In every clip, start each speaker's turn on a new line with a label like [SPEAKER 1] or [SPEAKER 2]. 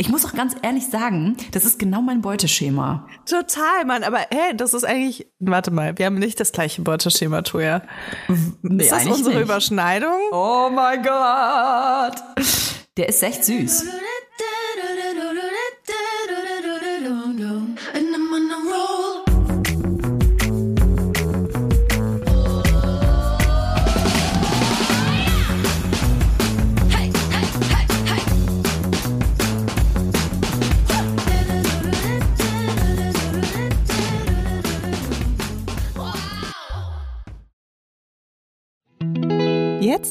[SPEAKER 1] Ich muss auch ganz ehrlich sagen, das ist genau mein Beuteschema.
[SPEAKER 2] Total, Mann. Aber hey, das ist eigentlich. Warte mal, wir haben nicht das gleiche Beuteschema, Toja.
[SPEAKER 1] Nee,
[SPEAKER 2] ist das unsere
[SPEAKER 1] nicht.
[SPEAKER 2] Überschneidung?
[SPEAKER 1] Oh mein Gott. Der ist echt süß.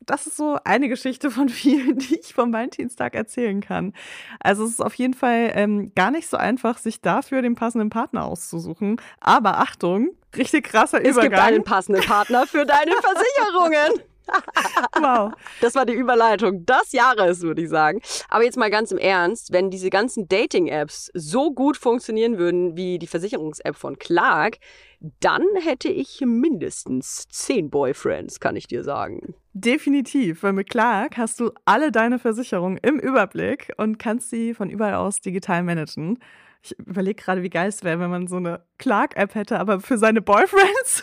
[SPEAKER 2] das ist so eine Geschichte von vielen, die ich vom Valentinstag erzählen kann. Also es ist auf jeden Fall ähm, gar nicht so einfach, sich dafür den passenden Partner auszusuchen. Aber Achtung, richtig krasser
[SPEAKER 3] Es gibt
[SPEAKER 2] Übergang.
[SPEAKER 3] einen passenden Partner für deine Versicherungen.
[SPEAKER 2] Wow.
[SPEAKER 3] Das war die Überleitung des Jahres, würde ich sagen. Aber jetzt mal ganz im Ernst, wenn diese ganzen Dating-Apps so gut funktionieren würden wie die Versicherungs-App von Clark, dann hätte ich mindestens zehn Boyfriends, kann ich dir sagen.
[SPEAKER 2] Definitiv, weil mit Clark hast du alle deine Versicherungen im Überblick und kannst sie von überall aus digital managen. Ich überlege gerade, wie geil es wäre, wenn man so eine Clark-App hätte, aber für seine Boyfriends.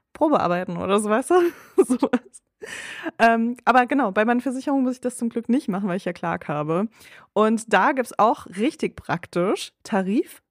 [SPEAKER 2] Probearbeiten oder so, weißt du? Sowas. Ähm, aber genau, bei meinen Versicherungen muss ich das zum Glück nicht machen, weil ich ja Clark habe. Und da gibt's auch richtig praktisch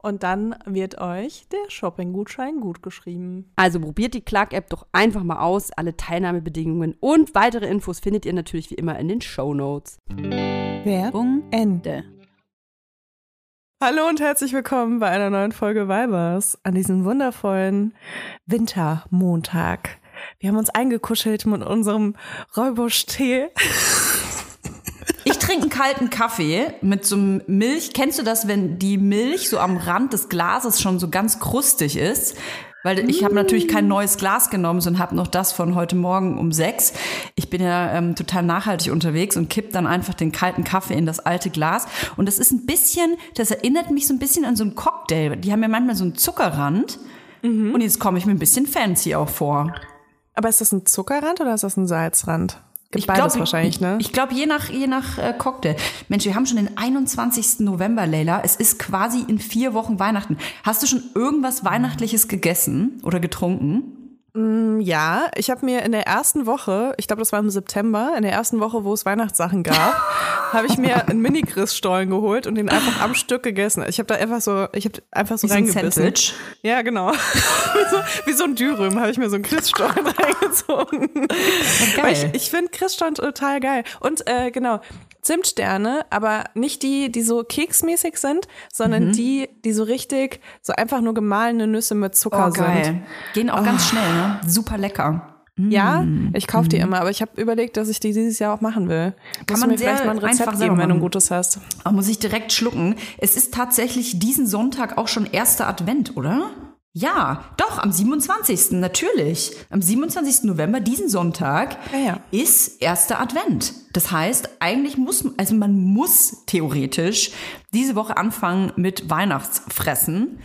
[SPEAKER 2] Und dann wird euch der Shopping-Gutschein gut geschrieben.
[SPEAKER 4] Also probiert die Clark-App doch einfach mal aus. Alle Teilnahmebedingungen und weitere Infos findet ihr natürlich wie immer in den Show Notes.
[SPEAKER 5] Werbung Ende.
[SPEAKER 2] Hallo und herzlich willkommen bei einer neuen Folge Vibers an diesem wundervollen Wintermontag. Wir haben uns eingekuschelt mit unserem Räubusch-Tee.
[SPEAKER 1] Ich trinke einen kalten Kaffee mit so einem Milch. Kennst du das, wenn die Milch so am Rand des Glases schon so ganz krustig ist? Weil ich habe natürlich kein neues Glas genommen, sondern habe noch das von heute Morgen um sechs. Ich bin ja ähm, total nachhaltig unterwegs und kipp dann einfach den kalten Kaffee in das alte Glas. Und das ist ein bisschen, das erinnert mich so ein bisschen an so einen Cocktail. Die haben ja manchmal so einen Zuckerrand. Und jetzt komme ich mir ein bisschen fancy auch vor.
[SPEAKER 2] Aber ist das ein Zuckerrand oder ist das ein Salzrand? Gibt beides
[SPEAKER 1] glaub,
[SPEAKER 2] wahrscheinlich, ne?
[SPEAKER 1] Ich glaube, je nach, je nach äh, Cocktail. Mensch, wir haben schon den 21. November, Leila. Es ist quasi in vier Wochen Weihnachten. Hast du schon irgendwas Weihnachtliches gegessen oder getrunken?
[SPEAKER 2] Ja, ich habe mir in der ersten Woche, ich glaube, das war im September, in der ersten Woche, wo es Weihnachtssachen gab, habe ich mir einen Mini-Christstollen geholt und den einfach am Stück gegessen. Ich habe da einfach so, ich habe einfach so
[SPEAKER 1] Wie so ein
[SPEAKER 2] reingebissen.
[SPEAKER 1] Sandwich?
[SPEAKER 2] Ja, genau. wie, so, wie so ein Dürüm habe ich mir so einen Christstollen reingezogen. Weil ich ich finde Christstollen total geil. Und äh, genau, Zimtsterne, aber nicht die, die so keksmäßig sind, sondern die, die so richtig, so einfach nur gemahlene Nüsse mit Zucker
[SPEAKER 1] Oh, geil.
[SPEAKER 2] sind.
[SPEAKER 1] Gehen auch ganz schnell, ne? Super lecker.
[SPEAKER 2] Ja, ich kaufe die immer, aber ich habe überlegt, dass ich die dieses Jahr auch machen will. Kann
[SPEAKER 1] man
[SPEAKER 2] du mir vielleicht mal ein Rezept geben, wenn du ein gutes hast?
[SPEAKER 1] Aber muss ich direkt schlucken. Es ist tatsächlich diesen Sonntag auch schon erster Advent, oder? Ja, doch, am 27. natürlich. Am 27. November, diesen Sonntag,
[SPEAKER 2] Ja, ja.
[SPEAKER 1] ist erster Advent. Das heißt, eigentlich muss, also man muss theoretisch diese Woche anfangen mit Weihnachtsfressen.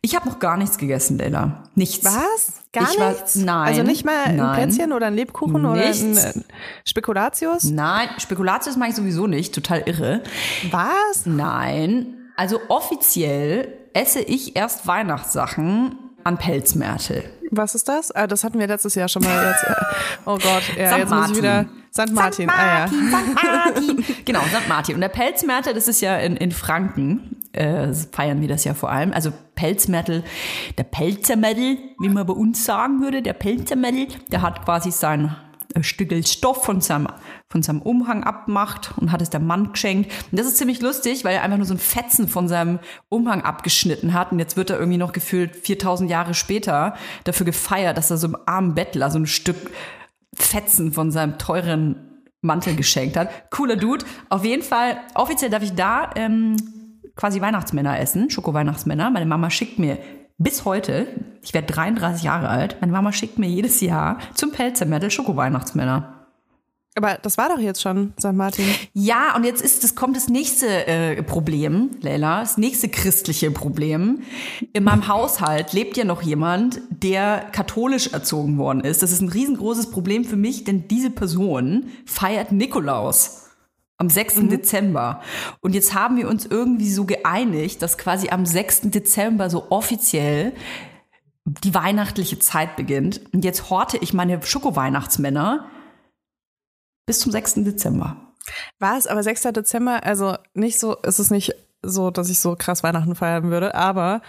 [SPEAKER 1] Ich habe noch gar nichts gegessen, Leila. Nichts.
[SPEAKER 2] Was? Gar
[SPEAKER 1] Ich war-
[SPEAKER 2] nichts?
[SPEAKER 1] nein,
[SPEAKER 2] Also nicht mal ein
[SPEAKER 1] nein.
[SPEAKER 2] Plätzchen oder ein Lebkuchen oder ein
[SPEAKER 1] Nichts.
[SPEAKER 2] äh, Spekulatius?
[SPEAKER 1] Nein, Spekulatius mache ich sowieso nicht. Total irre.
[SPEAKER 2] Was?
[SPEAKER 1] Nein, also offiziell esse ich erst Weihnachtssachen an Pelzmärtel.
[SPEAKER 2] Was ist das? Ah, das hatten wir letztes Jahr schon mal. Jetzt, oh Gott, ja,
[SPEAKER 1] St.
[SPEAKER 2] jetzt muss ich wieder. St. Martin, ah ja.
[SPEAKER 1] St. Martin. genau, St. Martin. Und der Pelzmärtel, das ist ja in, in Franken, äh, feiern wir das ja vor allem. Also Pelzmärtel, der Pelzermärtel, wie man bei uns sagen würde, der Pelzermärtel, der hat quasi sein äh, Stückel Stoff von seinem, von seinem Umhang abgemacht und hat es der Mann geschenkt. Und das ist ziemlich lustig, weil er einfach nur so ein Fetzen von seinem Umhang abgeschnitten hat. Und jetzt wird er irgendwie noch gefühlt 4000 Jahre später dafür gefeiert, dass er so einem armen Bettler so ein Stück Fetzen von seinem teuren Mantel geschenkt hat. Cooler Dude. Auf jeden Fall, offiziell darf ich da ähm, quasi Weihnachtsmänner essen, Schoko-Weihnachtsmänner. Meine Mama schickt mir bis heute, ich werde 33 Jahre alt, meine Mama schickt mir jedes Jahr zum Pelzermärtel Schoko-Weihnachtsmänner.
[SPEAKER 2] Aber das war doch jetzt schon St. Martin.
[SPEAKER 1] Ja, und jetzt ist, das kommt das nächste äh, Problem, Leila, das nächste christliche Problem. In meinem Haushalt lebt ja noch jemand, der katholisch erzogen worden ist. Das ist ein riesengroßes Problem für mich, denn diese Person feiert Nikolaus am 6. Dezember. Und jetzt haben wir uns irgendwie so geeinigt, dass quasi am 6. Dezember so offiziell die weihnachtliche Zeit beginnt. Und jetzt horte ich meine Schoko-Weihnachtsmänner bis zum 6. Dezember.
[SPEAKER 2] War es aber 6. Dezember, also nicht so, es ist nicht so, dass ich so krass Weihnachten feiern würde, aber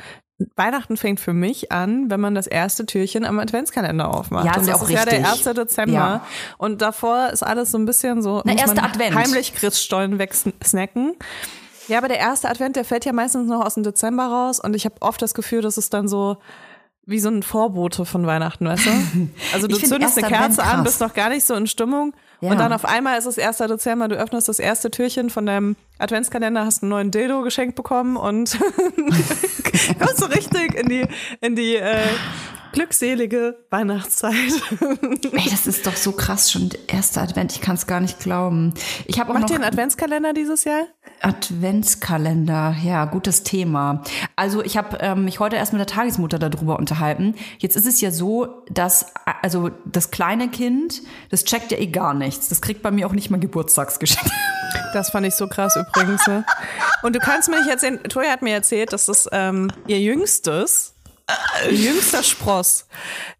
[SPEAKER 2] Weihnachten fängt für mich an, wenn man das erste Türchen am Adventskalender aufmacht.
[SPEAKER 1] Ja, ist
[SPEAKER 2] und das
[SPEAKER 1] auch
[SPEAKER 2] ist ja der
[SPEAKER 1] richtig.
[SPEAKER 2] 1. Dezember.
[SPEAKER 1] Ja.
[SPEAKER 2] Und davor ist alles so ein bisschen so,
[SPEAKER 1] Na,
[SPEAKER 2] man
[SPEAKER 1] Advent.
[SPEAKER 2] heimlich Christstollen wegsnacken. Ja, aber der erste Advent, der fällt ja meistens noch aus dem Dezember raus und ich habe oft das Gefühl, dass es dann so wie so ein Vorbote von Weihnachten, weißt du? Also du zündest eine Kerze an, bist noch gar nicht so in Stimmung
[SPEAKER 1] Ja.
[SPEAKER 2] und dann auf einmal ist es 1. Dezember, du öffnest das erste Türchen von deinem Adventskalender, hast einen neuen Dildo geschenkt bekommen und kommst so richtig in die, in die äh, glückselige Weihnachtszeit.
[SPEAKER 1] Ey, das ist doch so krass, schon der erste Advent. Ich kann es gar nicht glauben. Ich habe auch
[SPEAKER 2] Macht
[SPEAKER 1] noch
[SPEAKER 2] ihr einen Adventskalender dieses Jahr?
[SPEAKER 1] Adventskalender. Ja, gutes Thema. Also ich habe ähm, mich heute erst mit der Tagesmutter darüber unterhalten. Jetzt ist es ja so, dass also das kleine Kind, das checkt ja eh gar nichts. Das kriegt bei mir auch nicht mal Geburtstagsgeschenke.
[SPEAKER 2] Das fand ich so krass übrigens. Ne? Und du kannst mir nicht erzählen, Toya hat mir erzählt, dass das ähm, ihr jüngstes, jüngster Spross,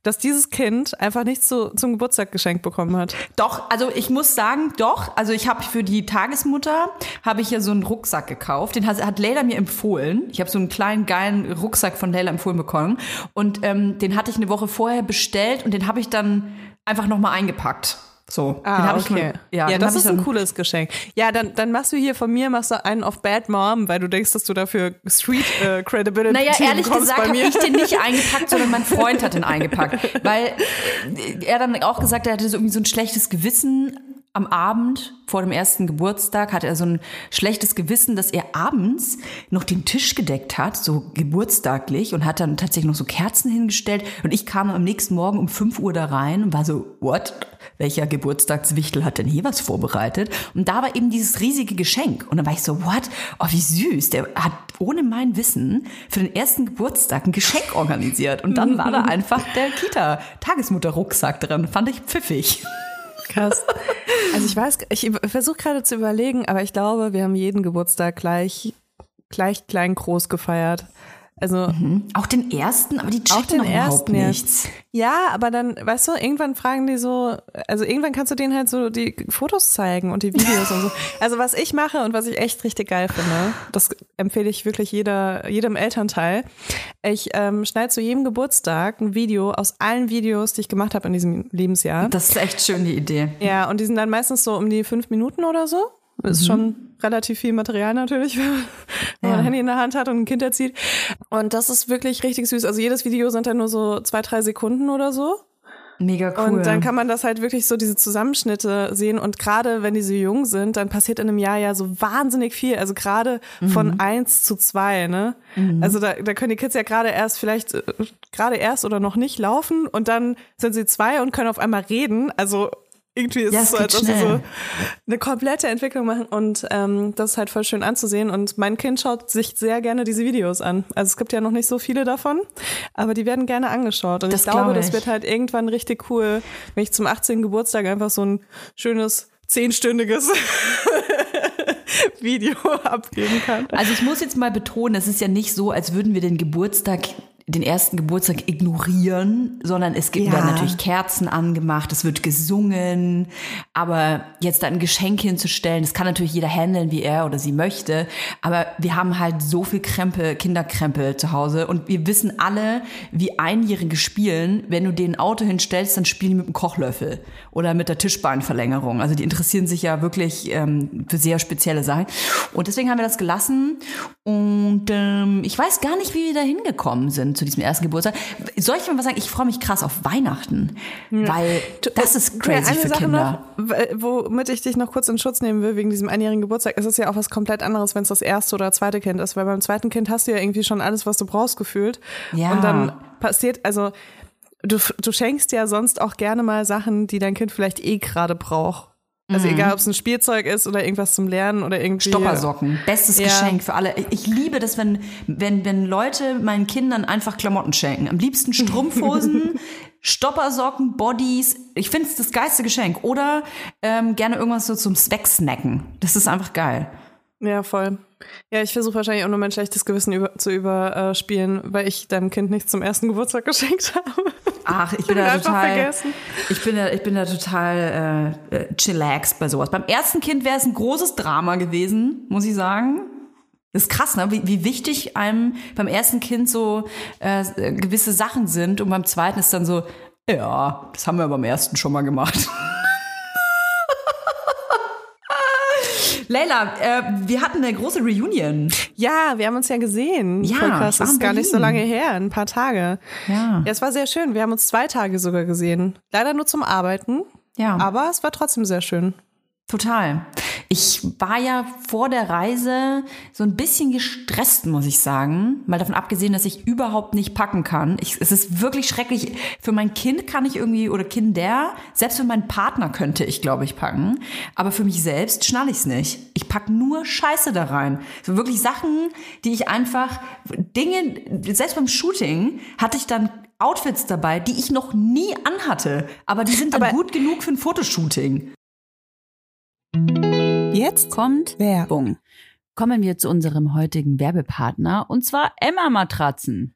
[SPEAKER 2] dass dieses Kind einfach nichts zu, zum Geburtstag geschenkt bekommen hat.
[SPEAKER 1] Doch, also ich muss sagen, doch. Also ich habe für die Tagesmutter habe ich ja so einen Rucksack gekauft. Den hat, hat Leila mir empfohlen. Ich habe so einen kleinen geilen Rucksack von Leila empfohlen bekommen und ähm, den hatte ich eine Woche vorher bestellt und den habe ich dann einfach noch mal eingepackt. So, den
[SPEAKER 2] Ah,
[SPEAKER 1] hab ich
[SPEAKER 2] okay.
[SPEAKER 1] mal- ja,
[SPEAKER 2] ja
[SPEAKER 1] den
[SPEAKER 2] das
[SPEAKER 1] ich
[SPEAKER 2] ist ein cooles Geschenk. Ja, dann, dann machst du hier von mir machst du einen auf Bad Mom, weil du denkst, dass du dafür Street äh, Credibility
[SPEAKER 1] Naja, ehrlich gesagt habe ich den nicht eingepackt, sondern mein Freund hat den eingepackt. Weil er dann auch gesagt hat, er hatte so irgendwie so ein schlechtes Gewissen, am Abend vor dem ersten Geburtstag hatte er so ein schlechtes Gewissen, dass er abends noch den Tisch gedeckt hat, so geburtstaglich, und hat dann tatsächlich noch so Kerzen hingestellt. Und ich kam am nächsten Morgen um 5 Uhr da rein und war so, what? Welcher Geburtstagswichtel hat denn hier was vorbereitet? Und da war eben dieses riesige Geschenk. Und dann war ich so, what? Oh, wie süß. Der hat ohne mein Wissen für den ersten Geburtstag ein Geschenk organisiert. Und dann war da einfach der Kita-Tagesmutter-Rucksack drin. Fand ich pfiffig.
[SPEAKER 2] Krass. Also ich weiß, ich versuche gerade zu überlegen, aber ich glaube, wir haben jeden Geburtstag gleich, gleich klein groß gefeiert. Also
[SPEAKER 1] Auch den ersten, aber die
[SPEAKER 2] auch
[SPEAKER 1] checken
[SPEAKER 2] den
[SPEAKER 1] noch überhaupt
[SPEAKER 2] ersten
[SPEAKER 1] nichts.
[SPEAKER 2] Ja, aber dann, weißt du, irgendwann fragen die so, also irgendwann kannst du denen halt so die Fotos zeigen und die Videos und so. Also was ich mache und was ich echt richtig geil finde, das empfehle ich wirklich jeder, jedem Elternteil. Ich ähm, schneide zu jedem Geburtstag ein Video aus allen Videos, die ich gemacht habe in diesem Lebensjahr.
[SPEAKER 1] Das ist echt schön, die Idee.
[SPEAKER 2] Ja, und die sind dann meistens so um die fünf Minuten oder so. Ist schon relativ viel Material natürlich, wenn man,
[SPEAKER 1] Ja.
[SPEAKER 2] ein Handy in der Hand hat und ein Kind erzieht. Und das ist wirklich richtig süß. Also jedes Video sind dann nur so zwei, drei Sekunden oder so.
[SPEAKER 1] Mega cool.
[SPEAKER 2] Und dann kann man das halt wirklich so diese Zusammenschnitte sehen. Und gerade wenn die so jung sind, dann passiert in einem Jahr ja so wahnsinnig viel. Also gerade von eins zu zwei, ne? Also da, da können die Kids ja gerade erst vielleicht äh, gerade erst oder noch nicht laufen und dann sind sie zwei und können auf einmal reden. Also irgendwie ist
[SPEAKER 1] Ja,
[SPEAKER 2] es so, als ob sie so eine komplette Entwicklung machen und ähm, das ist halt voll schön anzusehen und mein Kind schaut sich sehr gerne diese Videos an. Also es gibt ja noch nicht so viele davon, aber die werden gerne angeschaut und
[SPEAKER 1] Das
[SPEAKER 2] ich glaube, das
[SPEAKER 1] ich.
[SPEAKER 2] wird halt irgendwann richtig cool, wenn ich zum 18. Geburtstag einfach so ein schönes zehnstündiges Video abgeben kann.
[SPEAKER 1] Also ich muss jetzt mal betonen, es ist ja nicht so, als würden wir den Geburtstag, den ersten Geburtstag ignorieren, sondern es gibt,
[SPEAKER 2] Ja.
[SPEAKER 1] werden natürlich Kerzen angemacht, es wird gesungen, aber jetzt da ein Geschenk hinzustellen, das kann natürlich jeder handeln, wie er oder sie möchte, aber wir haben halt so viel Krempel, Kinderkrempel zu Hause und wir wissen alle, wie Einjährige spielen, wenn du denen ein Auto hinstellst, dann spielen die mit dem Kochlöffel oder mit der Tischbeinverlängerung. Also die interessieren sich ja wirklich ähm, für sehr spezielle Sachen. Und deswegen haben wir das gelassen. Und ähm, ich weiß gar nicht, wie wir da hingekommen sind zu diesem ersten Geburtstag. Soll ich mal was sagen? Ich freue mich krass auf Weihnachten. Weil das ist crazy
[SPEAKER 2] Ja, eine
[SPEAKER 1] für
[SPEAKER 2] Sache
[SPEAKER 1] Kinder.
[SPEAKER 2] noch, w- womit ich dich noch kurz in Schutz nehmen will, wegen diesem einjährigen Geburtstag. Es ist ja auch was komplett anderes, wenn es das erste oder zweite Kind ist, weil beim zweiten Kind hast du ja irgendwie schon alles, was du brauchst, gefühlt.
[SPEAKER 1] Ja.
[SPEAKER 2] Und dann passiert, also du, du schenkst ja sonst auch gerne mal Sachen, die dein Kind vielleicht eh gerade braucht. Also
[SPEAKER 1] Mhm.
[SPEAKER 2] egal, ob es ein Spielzeug ist oder irgendwas zum Lernen oder irgendwie.
[SPEAKER 1] Stoppersocken. Bestes
[SPEAKER 2] Ja.
[SPEAKER 1] Geschenk für alle. Ich liebe das, wenn, wenn, wenn Leute meinen Kindern einfach Klamotten schenken. Am liebsten Strumpfhosen, Stoppersocken, Bodies. Ich finde es das geilste Geschenk. Oder ähm, gerne irgendwas so zum Wegsnacken. Das ist einfach geil.
[SPEAKER 2] Ja, voll. Ja, ich versuche wahrscheinlich auch nur mein schlechtes Gewissen über, zu überspielen, weil ich deinem Kind nichts zum ersten Geburtstag geschenkt habe.
[SPEAKER 1] Ach, ich bin da total,
[SPEAKER 2] vergessen.
[SPEAKER 1] ich bin da, ich bin da total äh, äh, chillax bei sowas. Beim ersten Kind wäre es ein großes Drama gewesen, muss ich sagen. Das ist krass, ne? wie, wie wichtig einem beim ersten Kind so äh, gewisse Sachen sind und beim zweiten ist dann so, ja, das haben wir beim ersten schon mal gemacht. Leila, äh, wir hatten eine große Reunion.
[SPEAKER 2] Ja, wir haben uns ja gesehen.
[SPEAKER 1] Ja,
[SPEAKER 2] Voll krass. Das ist gar nicht so lange her, ein paar Tage.
[SPEAKER 1] Ja.
[SPEAKER 2] Ja, es war sehr schön. Wir haben uns zwei Tage sogar gesehen. Leider nur zum Arbeiten.
[SPEAKER 1] Ja.
[SPEAKER 2] Aber es war trotzdem sehr schön.
[SPEAKER 1] Total. Ich war ja vor der Reise so ein bisschen gestresst, muss ich sagen. Mal davon abgesehen, dass ich überhaupt nicht packen kann. Ich, es ist wirklich schrecklich. Für mein Kind kann ich irgendwie, oder Kinder, selbst für meinen Partner könnte ich, glaube ich, packen. Aber für mich selbst schnall ich es nicht. Ich pack nur Scheiße da rein. So wirklich Sachen, die ich einfach, Dinge, selbst beim Shooting hatte ich dann Outfits dabei, die ich noch nie anhatte. Aber die sind dann
[SPEAKER 2] Aber-
[SPEAKER 1] gut genug für ein Fotoshooting.
[SPEAKER 5] Jetzt kommt Werbung.
[SPEAKER 1] kommen wir zu unserem heutigen Werbepartner und zwar Emma Matratzen.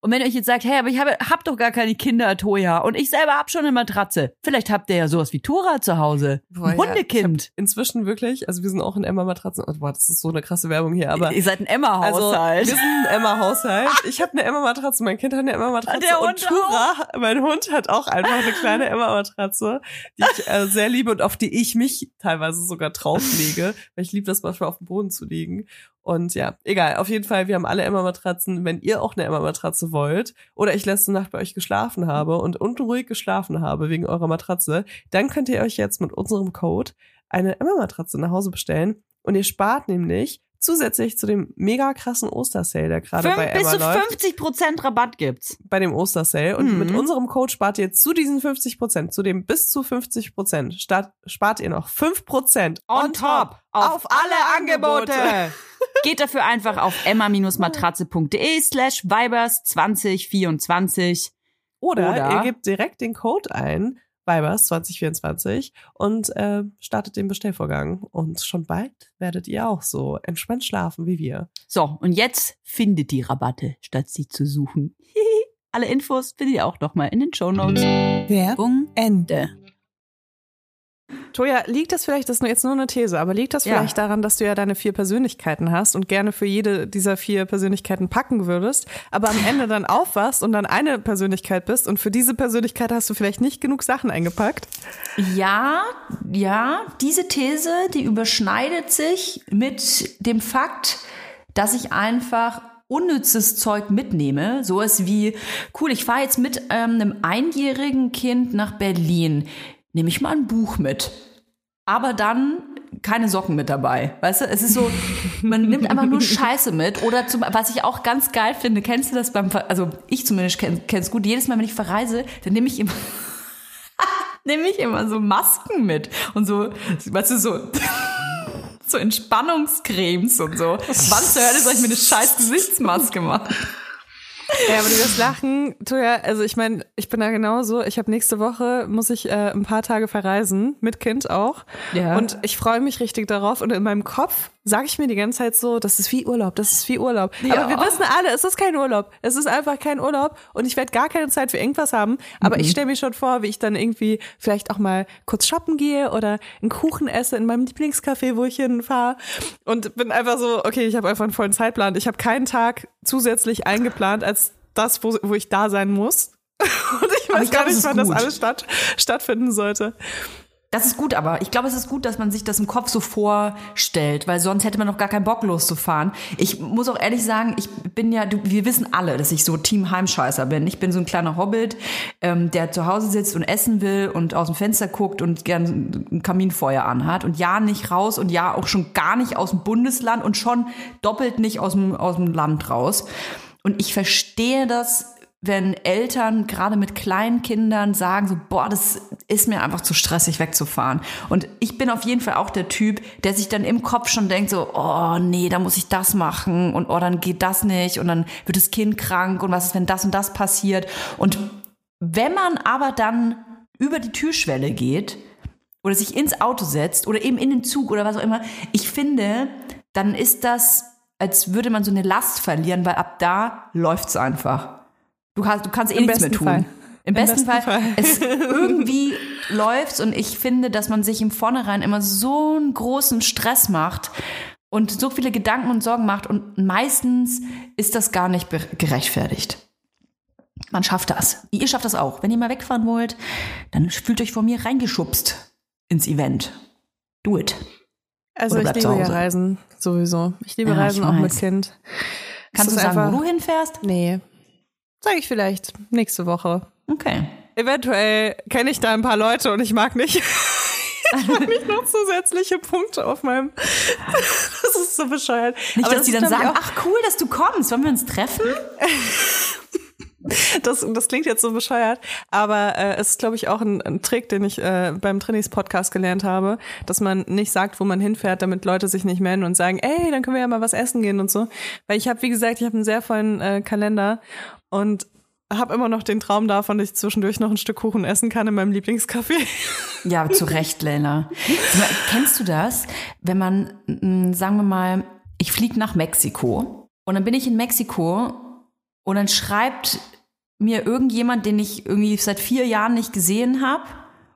[SPEAKER 1] Und wenn ihr euch jetzt sagt, hey, aber ich habe, hab doch gar keine Kinder, Toja, und ich selber hab schon eine Matratze. Vielleicht habt ihr ja sowas wie Tora zu Hause.
[SPEAKER 2] Boah,
[SPEAKER 1] Ein
[SPEAKER 2] ja,
[SPEAKER 1] Hundekind.
[SPEAKER 2] Inzwischen wirklich, also wir sind auch in Emma-Matratzen. Oh, boah, das ist so eine krasse Werbung hier, aber
[SPEAKER 1] ihr seid ein
[SPEAKER 2] Also,
[SPEAKER 1] Emma-Haushalt.
[SPEAKER 2] wir sind ein Emma-Haushalt. Ich habe eine Emma-Matratze, mein Kind hat eine Emma-Matratze.
[SPEAKER 1] Der
[SPEAKER 2] und
[SPEAKER 1] Hund
[SPEAKER 2] Tura, mein Hund, hat auch einfach eine kleine Emma-Matratze, die ich äh, sehr liebe und auf die ich mich teilweise sogar drauflege, weil ich liebe das manchmal auf dem Boden zu liegen. Und ja, egal, auf jeden Fall, wir haben alle Emma-Matratzen. Wenn ihr auch eine Emma-Matratze wollt oder ich letzte Nacht bei euch geschlafen habe und unruhig geschlafen habe wegen eurer Matratze, dann könnt ihr euch jetzt mit unserem Code eine Emma-Matratze nach Hause bestellen. Und ihr spart nämlich zusätzlich zu dem mega krassen Ostersale, der gerade bei
[SPEAKER 1] Fünf, bis
[SPEAKER 2] Emma
[SPEAKER 1] zu
[SPEAKER 2] läuft,
[SPEAKER 1] 50 Prozent Rabatt gibt's.
[SPEAKER 2] bei dem Ostersale und
[SPEAKER 1] Mhm.
[SPEAKER 2] mit unserem Code spart ihr zu diesen 50 Prozent, zu dem bis zu 50 Prozent, spart ihr noch 5 Prozent
[SPEAKER 1] On top auf alle Angebote. Geht dafür einfach auf emma-matratze.de slash vibers 2024.
[SPEAKER 2] Oder,
[SPEAKER 1] Oder-
[SPEAKER 2] ihr gebt direkt den Code ein, Vibers 2024 und äh, startet den Bestellvorgang. Und schon bald werdet ihr auch so entspannt schlafen wie wir.
[SPEAKER 1] So, und jetzt findet die Rabatte, statt sie zu suchen. Alle Infos findet ihr auch nochmal in den Shownotes. Werbung Ende.
[SPEAKER 2] Toja, liegt das vielleicht, das ist jetzt nur eine These, aber liegt das
[SPEAKER 1] Ja.
[SPEAKER 2] vielleicht daran, dass du ja deine vier Persönlichkeiten hast und gerne für jede dieser vier Persönlichkeiten packen würdest, aber am Ende dann aufwachst und dann eine Persönlichkeit bist und für diese Persönlichkeit hast du vielleicht nicht genug Sachen eingepackt?
[SPEAKER 1] Ja, ja, diese These, die überschneidet sich mit dem Fakt, dass ich einfach unnützes Zeug mitnehme. So ist wie, cool, ich fahre jetzt mit ähm, einem einjährigen Kind nach Berlin. Nehme ich mal ein Buch mit. Aber dann keine Socken mit dabei. Weißt du, es ist so, man nimmt einfach nur Scheiße mit. Oder zum, was ich auch ganz geil finde, kennst du das beim, Ver also ich zumindest kenn, kenn's gut, jedes Mal, wenn ich verreise, dann nehme ich immer, nehme ich immer so Masken mit und so, weißt du, so, so Entspannungscremes und so. Wann zur Hölle soll ich mir eine scheiß Gesichtsmaske machen?
[SPEAKER 2] Ja, aber du wirst lachen, Toja, also ich meine, ich bin da genauso. Ich habe nächste Woche, muss ich äh, ein paar Tage verreisen, mit Kind auch.
[SPEAKER 1] Ja.
[SPEAKER 2] Und ich freue mich richtig darauf. Und in meinem Kopf sage ich mir die ganze Zeit so, das ist wie Urlaub, das ist wie Urlaub.
[SPEAKER 1] Ja.
[SPEAKER 2] Aber wir wissen alle, es ist kein Urlaub. Es ist einfach kein Urlaub. Und ich werde gar keine Zeit für irgendwas haben. Aber
[SPEAKER 1] Mhm.
[SPEAKER 2] ich stelle mir schon vor, wie ich dann irgendwie vielleicht auch mal kurz shoppen gehe oder einen Kuchen esse in meinem Lieblingscafé, wo ich hinfahre. Und bin einfach so, okay, ich habe einfach einen vollen Zeitplan. Ich habe keinen Tag zusätzlich eingeplant als das, wo, wo ich da sein muss. Und ich weiß
[SPEAKER 1] ich
[SPEAKER 2] gar
[SPEAKER 1] glaub, es
[SPEAKER 2] nicht, wann das alles statt, stattfinden sollte.
[SPEAKER 1] Das ist gut, aber ich glaube, es ist gut, dass man sich das im Kopf so vorstellt, weil sonst hätte man noch gar keinen Bock loszufahren. Ich muss auch ehrlich sagen, ich bin ja, du, wir wissen alle, dass ich so Team Heimscheißer bin. Ich bin so ein kleiner Hobbit, ähm, der zu Hause sitzt und essen will und aus dem Fenster guckt und gern ein Kaminfeuer anhat und ja nicht raus und ja auch schon gar nicht aus dem Bundesland und schon doppelt nicht aus dem, aus dem Land raus. Und ich verstehe das wenn Eltern gerade mit kleinen Kindern sagen so, boah, das ist mir einfach zu stressig wegzufahren. Und ich bin auf jeden Fall auch der Typ, der sich dann im Kopf schon denkt so, oh nee, da muss ich das machen und oh, dann geht das nicht und dann wird das Kind krank und was ist, wenn das und das passiert. Und wenn man aber dann über die Türschwelle geht oder sich ins Auto setzt oder eben in den Zug oder was auch immer, ich finde, dann ist das, als würde man so eine Last verlieren, weil ab da läuft's einfach. Du kannst, du kannst eh
[SPEAKER 2] Im
[SPEAKER 1] nichts mehr tun.
[SPEAKER 2] Fall.
[SPEAKER 1] Im, besten,
[SPEAKER 2] besten
[SPEAKER 1] Fall,
[SPEAKER 2] Fall.
[SPEAKER 1] es irgendwie läuft's und ich finde, dass man sich im Vornherein immer so einen großen Stress macht und so viele Gedanken und Sorgen macht und meistens ist das gar nicht gerechtfertigt. Man schafft das. Ihr schafft das auch. Wenn ihr mal wegfahren wollt, dann fühlt euch von mir reingeschubst ins Event. Do it.
[SPEAKER 2] Also
[SPEAKER 1] Oder
[SPEAKER 2] ich liebe ja. Reisen, sowieso. Ich liebe
[SPEAKER 1] Ja, ich
[SPEAKER 2] Reisen auch mit. Kind.
[SPEAKER 1] Kannst du sagen,
[SPEAKER 2] einfach-
[SPEAKER 1] wo du hinfährst?
[SPEAKER 2] Nee. Sag ich vielleicht nächste Woche.
[SPEAKER 1] Okay.
[SPEAKER 2] Eventuell kenne ich da ein paar Leute und ich mag nicht. ich mag nicht noch zusätzliche Punkte auf meinem. das ist so bescheuert.
[SPEAKER 1] Nicht,
[SPEAKER 2] Aber
[SPEAKER 1] dass die
[SPEAKER 2] ist,
[SPEAKER 1] dann sagen, ach cool, dass du kommst. Wollen wir uns treffen?
[SPEAKER 2] Das, das klingt jetzt so bescheuert, aber äh, es ist, glaube ich, auch ein, ein Trick, den ich äh, beim Trainingspodcast gelernt habe, dass man nicht sagt, wo man hinfährt, damit Leute sich nicht melden und sagen, ey, dann können wir ja mal was essen gehen und so. Weil ich habe, wie gesagt, ich habe einen sehr vollen äh, Kalender und habe immer noch den Traum davon, dass ich zwischendurch noch ein Stück Kuchen essen kann in meinem Lieblingscafé.
[SPEAKER 1] Ja, zu Recht, mal, Kennst du das, wenn man, sagen wir mal, ich fliege nach Mexiko und dann bin ich in Mexiko und dann schreibt mir irgendjemand, den ich irgendwie seit vier Jahren nicht gesehen habe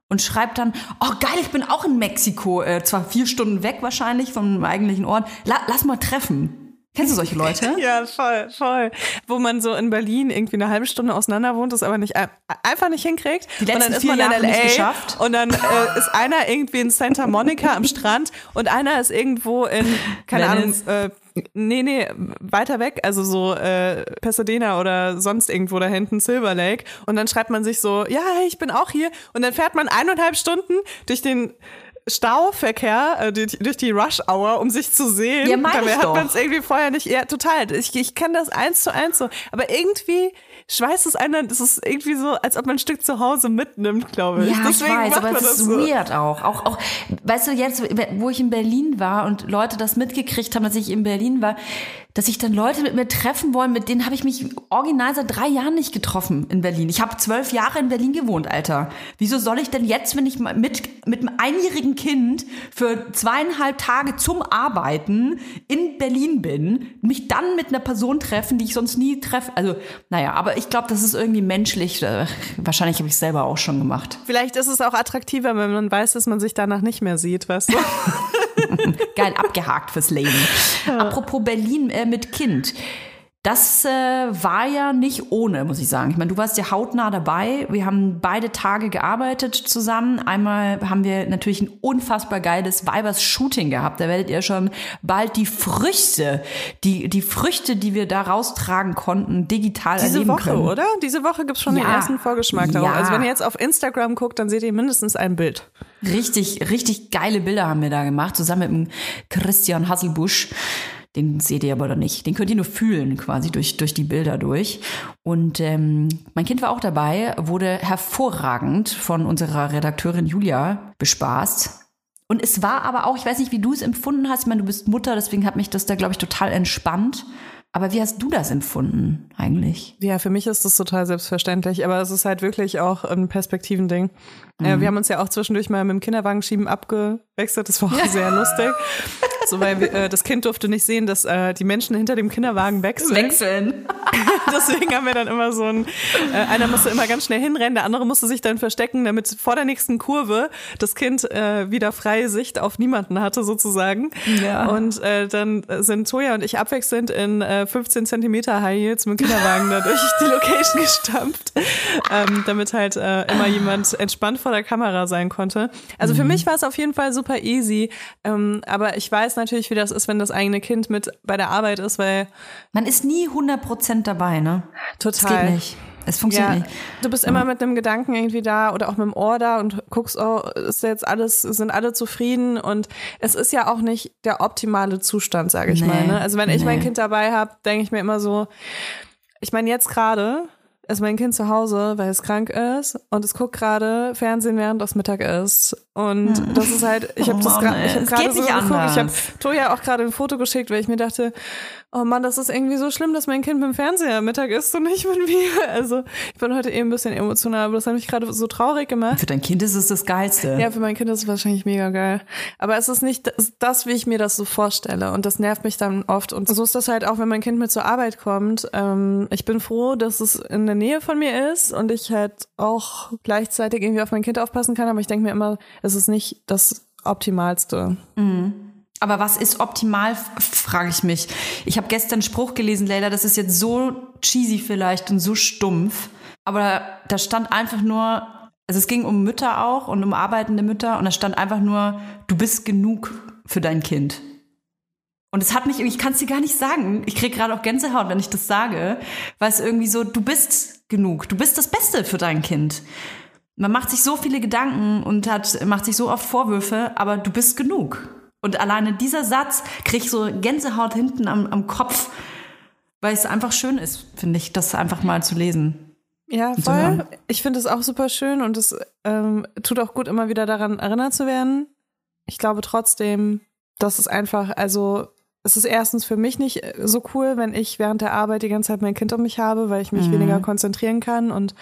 [SPEAKER 1] und schreibt dann, oh geil, ich bin auch in Mexiko, äh, zwar vier Stunden weg wahrscheinlich vom eigentlichen Ort, La lass mal treffen. Kennst du solche Leute?
[SPEAKER 2] Ja, voll, voll. Wo man so in Berlin irgendwie eine halbe Stunde auseinander wohnt, das aber nicht ein- einfach nicht hinkriegt.
[SPEAKER 1] Die letzten
[SPEAKER 2] und dann ist
[SPEAKER 1] vier
[SPEAKER 2] man
[SPEAKER 1] Jahre
[SPEAKER 2] in LA
[SPEAKER 1] geschafft.
[SPEAKER 2] und dann äh, ist einer irgendwie in Santa Monica am Strand und einer ist irgendwo in, keine
[SPEAKER 1] Venice.
[SPEAKER 2] Ahnung, äh, nee, nee, weiter weg, also so äh, Pasadena oder sonst irgendwo da hinten, Silver Lake. Und dann schreibt man sich so, ja, hey, ich bin auch hier. Und dann fährt man eineinhalb Stunden durch den Stauverkehr, äh, durch, durch die Rush Hour, um sich zu sehen.
[SPEAKER 1] Ja, mein
[SPEAKER 2] Dabei
[SPEAKER 1] ich
[SPEAKER 2] hat man es irgendwie vorher nicht. Ja, total. Ich, ich kenne das eins zu eins so. Aber irgendwie schweißt es einen, das ist irgendwie so, als ob man ein Stück zu Hause mitnimmt, glaube ich.
[SPEAKER 1] Ja, ich
[SPEAKER 2] Deswegen
[SPEAKER 1] weiß,
[SPEAKER 2] macht
[SPEAKER 1] aber es
[SPEAKER 2] das
[SPEAKER 1] ist
[SPEAKER 2] so.
[SPEAKER 1] weird auch. auch. Auch, weißt du, jetzt, wo ich in Berlin war und Leute das mitgekriegt haben, dass ich in Berlin war, dass sich dann Leute mit mir treffen wollen, mit denen habe ich mich original seit drei Jahren nicht getroffen in Berlin. Ich habe zwölf Jahre in Berlin gewohnt, Alter. Wieso soll ich denn jetzt, wenn ich mit, mit einem einjährigen Kind für zweieinhalb Tage zum Arbeiten in Berlin bin, mich dann mit einer Person treffen, die ich sonst nie treffe? Also, naja, aber ich glaube, das ist irgendwie menschlich. Äh, Wahrscheinlich habe ich es selber auch schon gemacht.
[SPEAKER 2] Vielleicht ist es auch attraktiver, wenn man weiß, dass man sich danach nicht mehr sieht, weißt du?
[SPEAKER 1] Geil abgehakt fürs Leben. Apropos Berlin äh, mit Kind. Das äh, war ja nicht ohne, muss ich sagen. Ich meine, du warst ja hautnah dabei. Wir haben beide Tage gearbeitet zusammen. Einmal haben wir natürlich ein unfassbar geiles Weibers-Shooting gehabt. Da werdet ihr schon bald die Früchte, die, die Früchte, die wir da raustragen konnten, digital
[SPEAKER 2] Diese
[SPEAKER 1] erleben
[SPEAKER 2] Woche,
[SPEAKER 1] können.
[SPEAKER 2] oder? Diese Woche gibt's schon den
[SPEAKER 1] Ja.
[SPEAKER 2] ersten Vorgeschmack darauf.
[SPEAKER 1] Ja.
[SPEAKER 2] Also wenn ihr jetzt auf Instagram guckt, dann seht ihr mindestens ein Bild.
[SPEAKER 1] Richtig, richtig geile Bilder haben wir da gemacht, zusammen mit dem Christian Hasselbusch. Den seht ihr aber noch nicht. Den könnt ihr nur fühlen, quasi durch, durch die Bilder durch. Und ähm, mein Kind war auch dabei, wurde hervorragend von unserer Redakteurin Julia bespaßt. Und es war aber auch, ich weiß nicht, wie du es empfunden hast. Ich meine, du bist Mutter, deswegen hat mich das da, glaube ich, total entspannt. Aber wie hast du das empfunden eigentlich?
[SPEAKER 2] Ja, für mich ist das total selbstverständlich, aber es ist halt wirklich auch ein Perspektivending. Äh, wir haben uns ja auch zwischendurch mal mit dem Kinderwagenschieben abgewechselt, das war auch sehr lustig. So, weil wir, äh, das Kind durfte nicht sehen, dass äh, die Menschen hinter dem Kinderwagen wechseln.
[SPEAKER 1] Wechseln.
[SPEAKER 2] Deswegen haben wir dann immer so ein, äh, einer musste immer ganz schnell hinrennen, der andere musste sich dann verstecken, damit vor der nächsten Kurve das Kind äh, wieder freie Sicht auf niemanden hatte sozusagen.
[SPEAKER 1] Ja.
[SPEAKER 2] Und äh, dann sind Toja und ich abwechselnd in äh, 15 Zentimeter High Heels mit dem Kinderwagen da durch die Location gestampft, ähm, damit halt äh, immer jemand entspannt vor der Kamera sein konnte. Also für mich war es auf jeden Fall super easy, ähm, aber ich weiß natürlich, wie das ist, wenn das eigene Kind mit bei der Arbeit ist, weil
[SPEAKER 1] Man ist nie 100% dabei, ne?
[SPEAKER 2] Total
[SPEAKER 1] geht nicht. Es funktioniert
[SPEAKER 2] Ja,
[SPEAKER 1] nicht.
[SPEAKER 2] du bist immer mit einem Gedanken irgendwie da oder auch mit dem Ohr da und guckst, oh, ist jetzt alles, sind alle zufrieden und es ist ja auch nicht der optimale Zustand, sage ich
[SPEAKER 1] Nee,
[SPEAKER 2] mal. Ne? Also wenn ich mein. Kind dabei habe, denke ich mir immer so, ich meine jetzt gerade ist mein Kind zu Hause, weil es krank ist und es guckt gerade Fernsehen, während das Mittag ist. Und das ist halt, ich habe
[SPEAKER 1] Oh
[SPEAKER 2] das gerade, ich habe gerade so
[SPEAKER 1] nicht
[SPEAKER 2] geguckt, ich habe. Toja auch gerade ein Foto geschickt, weil ich mir dachte, oh Mann, das ist irgendwie so schlimm, dass mein Kind beim Fernseher Mittag ist und nicht mit mir. Also ich bin heute eben ein bisschen emotional, aber das hat mich gerade so traurig gemacht.
[SPEAKER 1] Für dein Kind ist es das Geilste.
[SPEAKER 2] Ja, für mein Kind ist es wahrscheinlich mega geil. Aber es ist nicht das, das, wie ich mir das so vorstelle. Und das nervt mich dann oft. Und so ist das halt auch, wenn mein Kind mit zur Arbeit kommt. Ähm, ich bin froh, dass es in der Nähe von mir ist und ich halt auch gleichzeitig irgendwie auf mein Kind aufpassen kann. Aber ich denke mir immer, es ist nicht das Optimalste.
[SPEAKER 1] Aber was ist optimal, frage ich mich. Ich habe gestern einen Spruch gelesen, Leila, das ist jetzt so cheesy vielleicht und so stumpf. aber da stand einfach nur, also es ging um Mütter auch und um arbeitende Mütter und da stand einfach nur, du bist genug für dein Kind. Und es hat mich, ich kann es dir gar nicht sagen. Ich kriege gerade auch Gänsehaut, wenn ich das sage, weil es irgendwie so, du bist genug, du bist das Beste für dein Kind. Man macht sich so viele Gedanken und hat, macht sich so oft Vorwürfe, aber du bist genug. Und alleine dieser Satz kriege ich so Gänsehaut hinten am, am Kopf, weil es einfach schön ist, finde ich, das einfach mal zu lesen.
[SPEAKER 2] Ja, voll. Ich finde es auch super schön und es ähm, tut auch gut, immer wieder daran erinnert zu werden. Ich glaube trotzdem, dass es einfach, also es ist erstens für mich nicht äh, so cool, wenn ich während der Arbeit die ganze Zeit mein Kind um mich habe, weil ich mich
[SPEAKER 1] Mhm.
[SPEAKER 2] weniger konzentrieren kann und